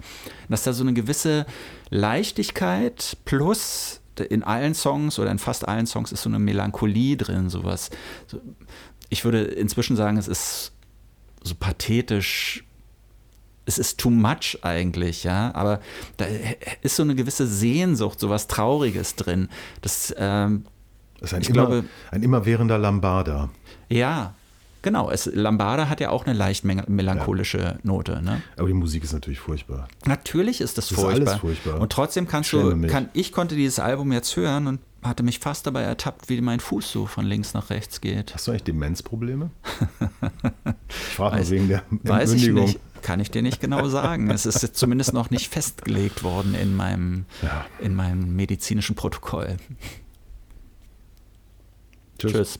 Dass da so eine gewisse Leichtigkeit plus in allen Songs oder in fast allen Songs ist so eine Melancholie drin, sowas. So, ich würde inzwischen sagen, es ist so pathetisch. Es ist too much eigentlich, ja, aber da ist so eine gewisse Sehnsucht, so was Trauriges drin. Das, ähm, Das ist ein, Ich immer, glaube- ein immerwährender Lambada. ja, genau. Es, Lambada hat ja auch eine leicht mel- melancholische Note, ne? Aber die Musik ist natürlich furchtbar. Natürlich ist das Das ist furchtbar. alles furchtbar. Und trotzdem kannst du, kann, ich konnte dieses Album jetzt hören und hatte mich fast dabei ertappt, wie mein Fuß so von links nach rechts geht. Hast du eigentlich Demenzprobleme? Ich frage Weiß- mal wegen der Weiß ich nicht. Kann ich dir nicht genau sagen. Es ist jetzt zumindest noch nicht festgelegt worden in meinem, Ja. in meinem medizinischen Protokoll. Tschüss. Tschüss.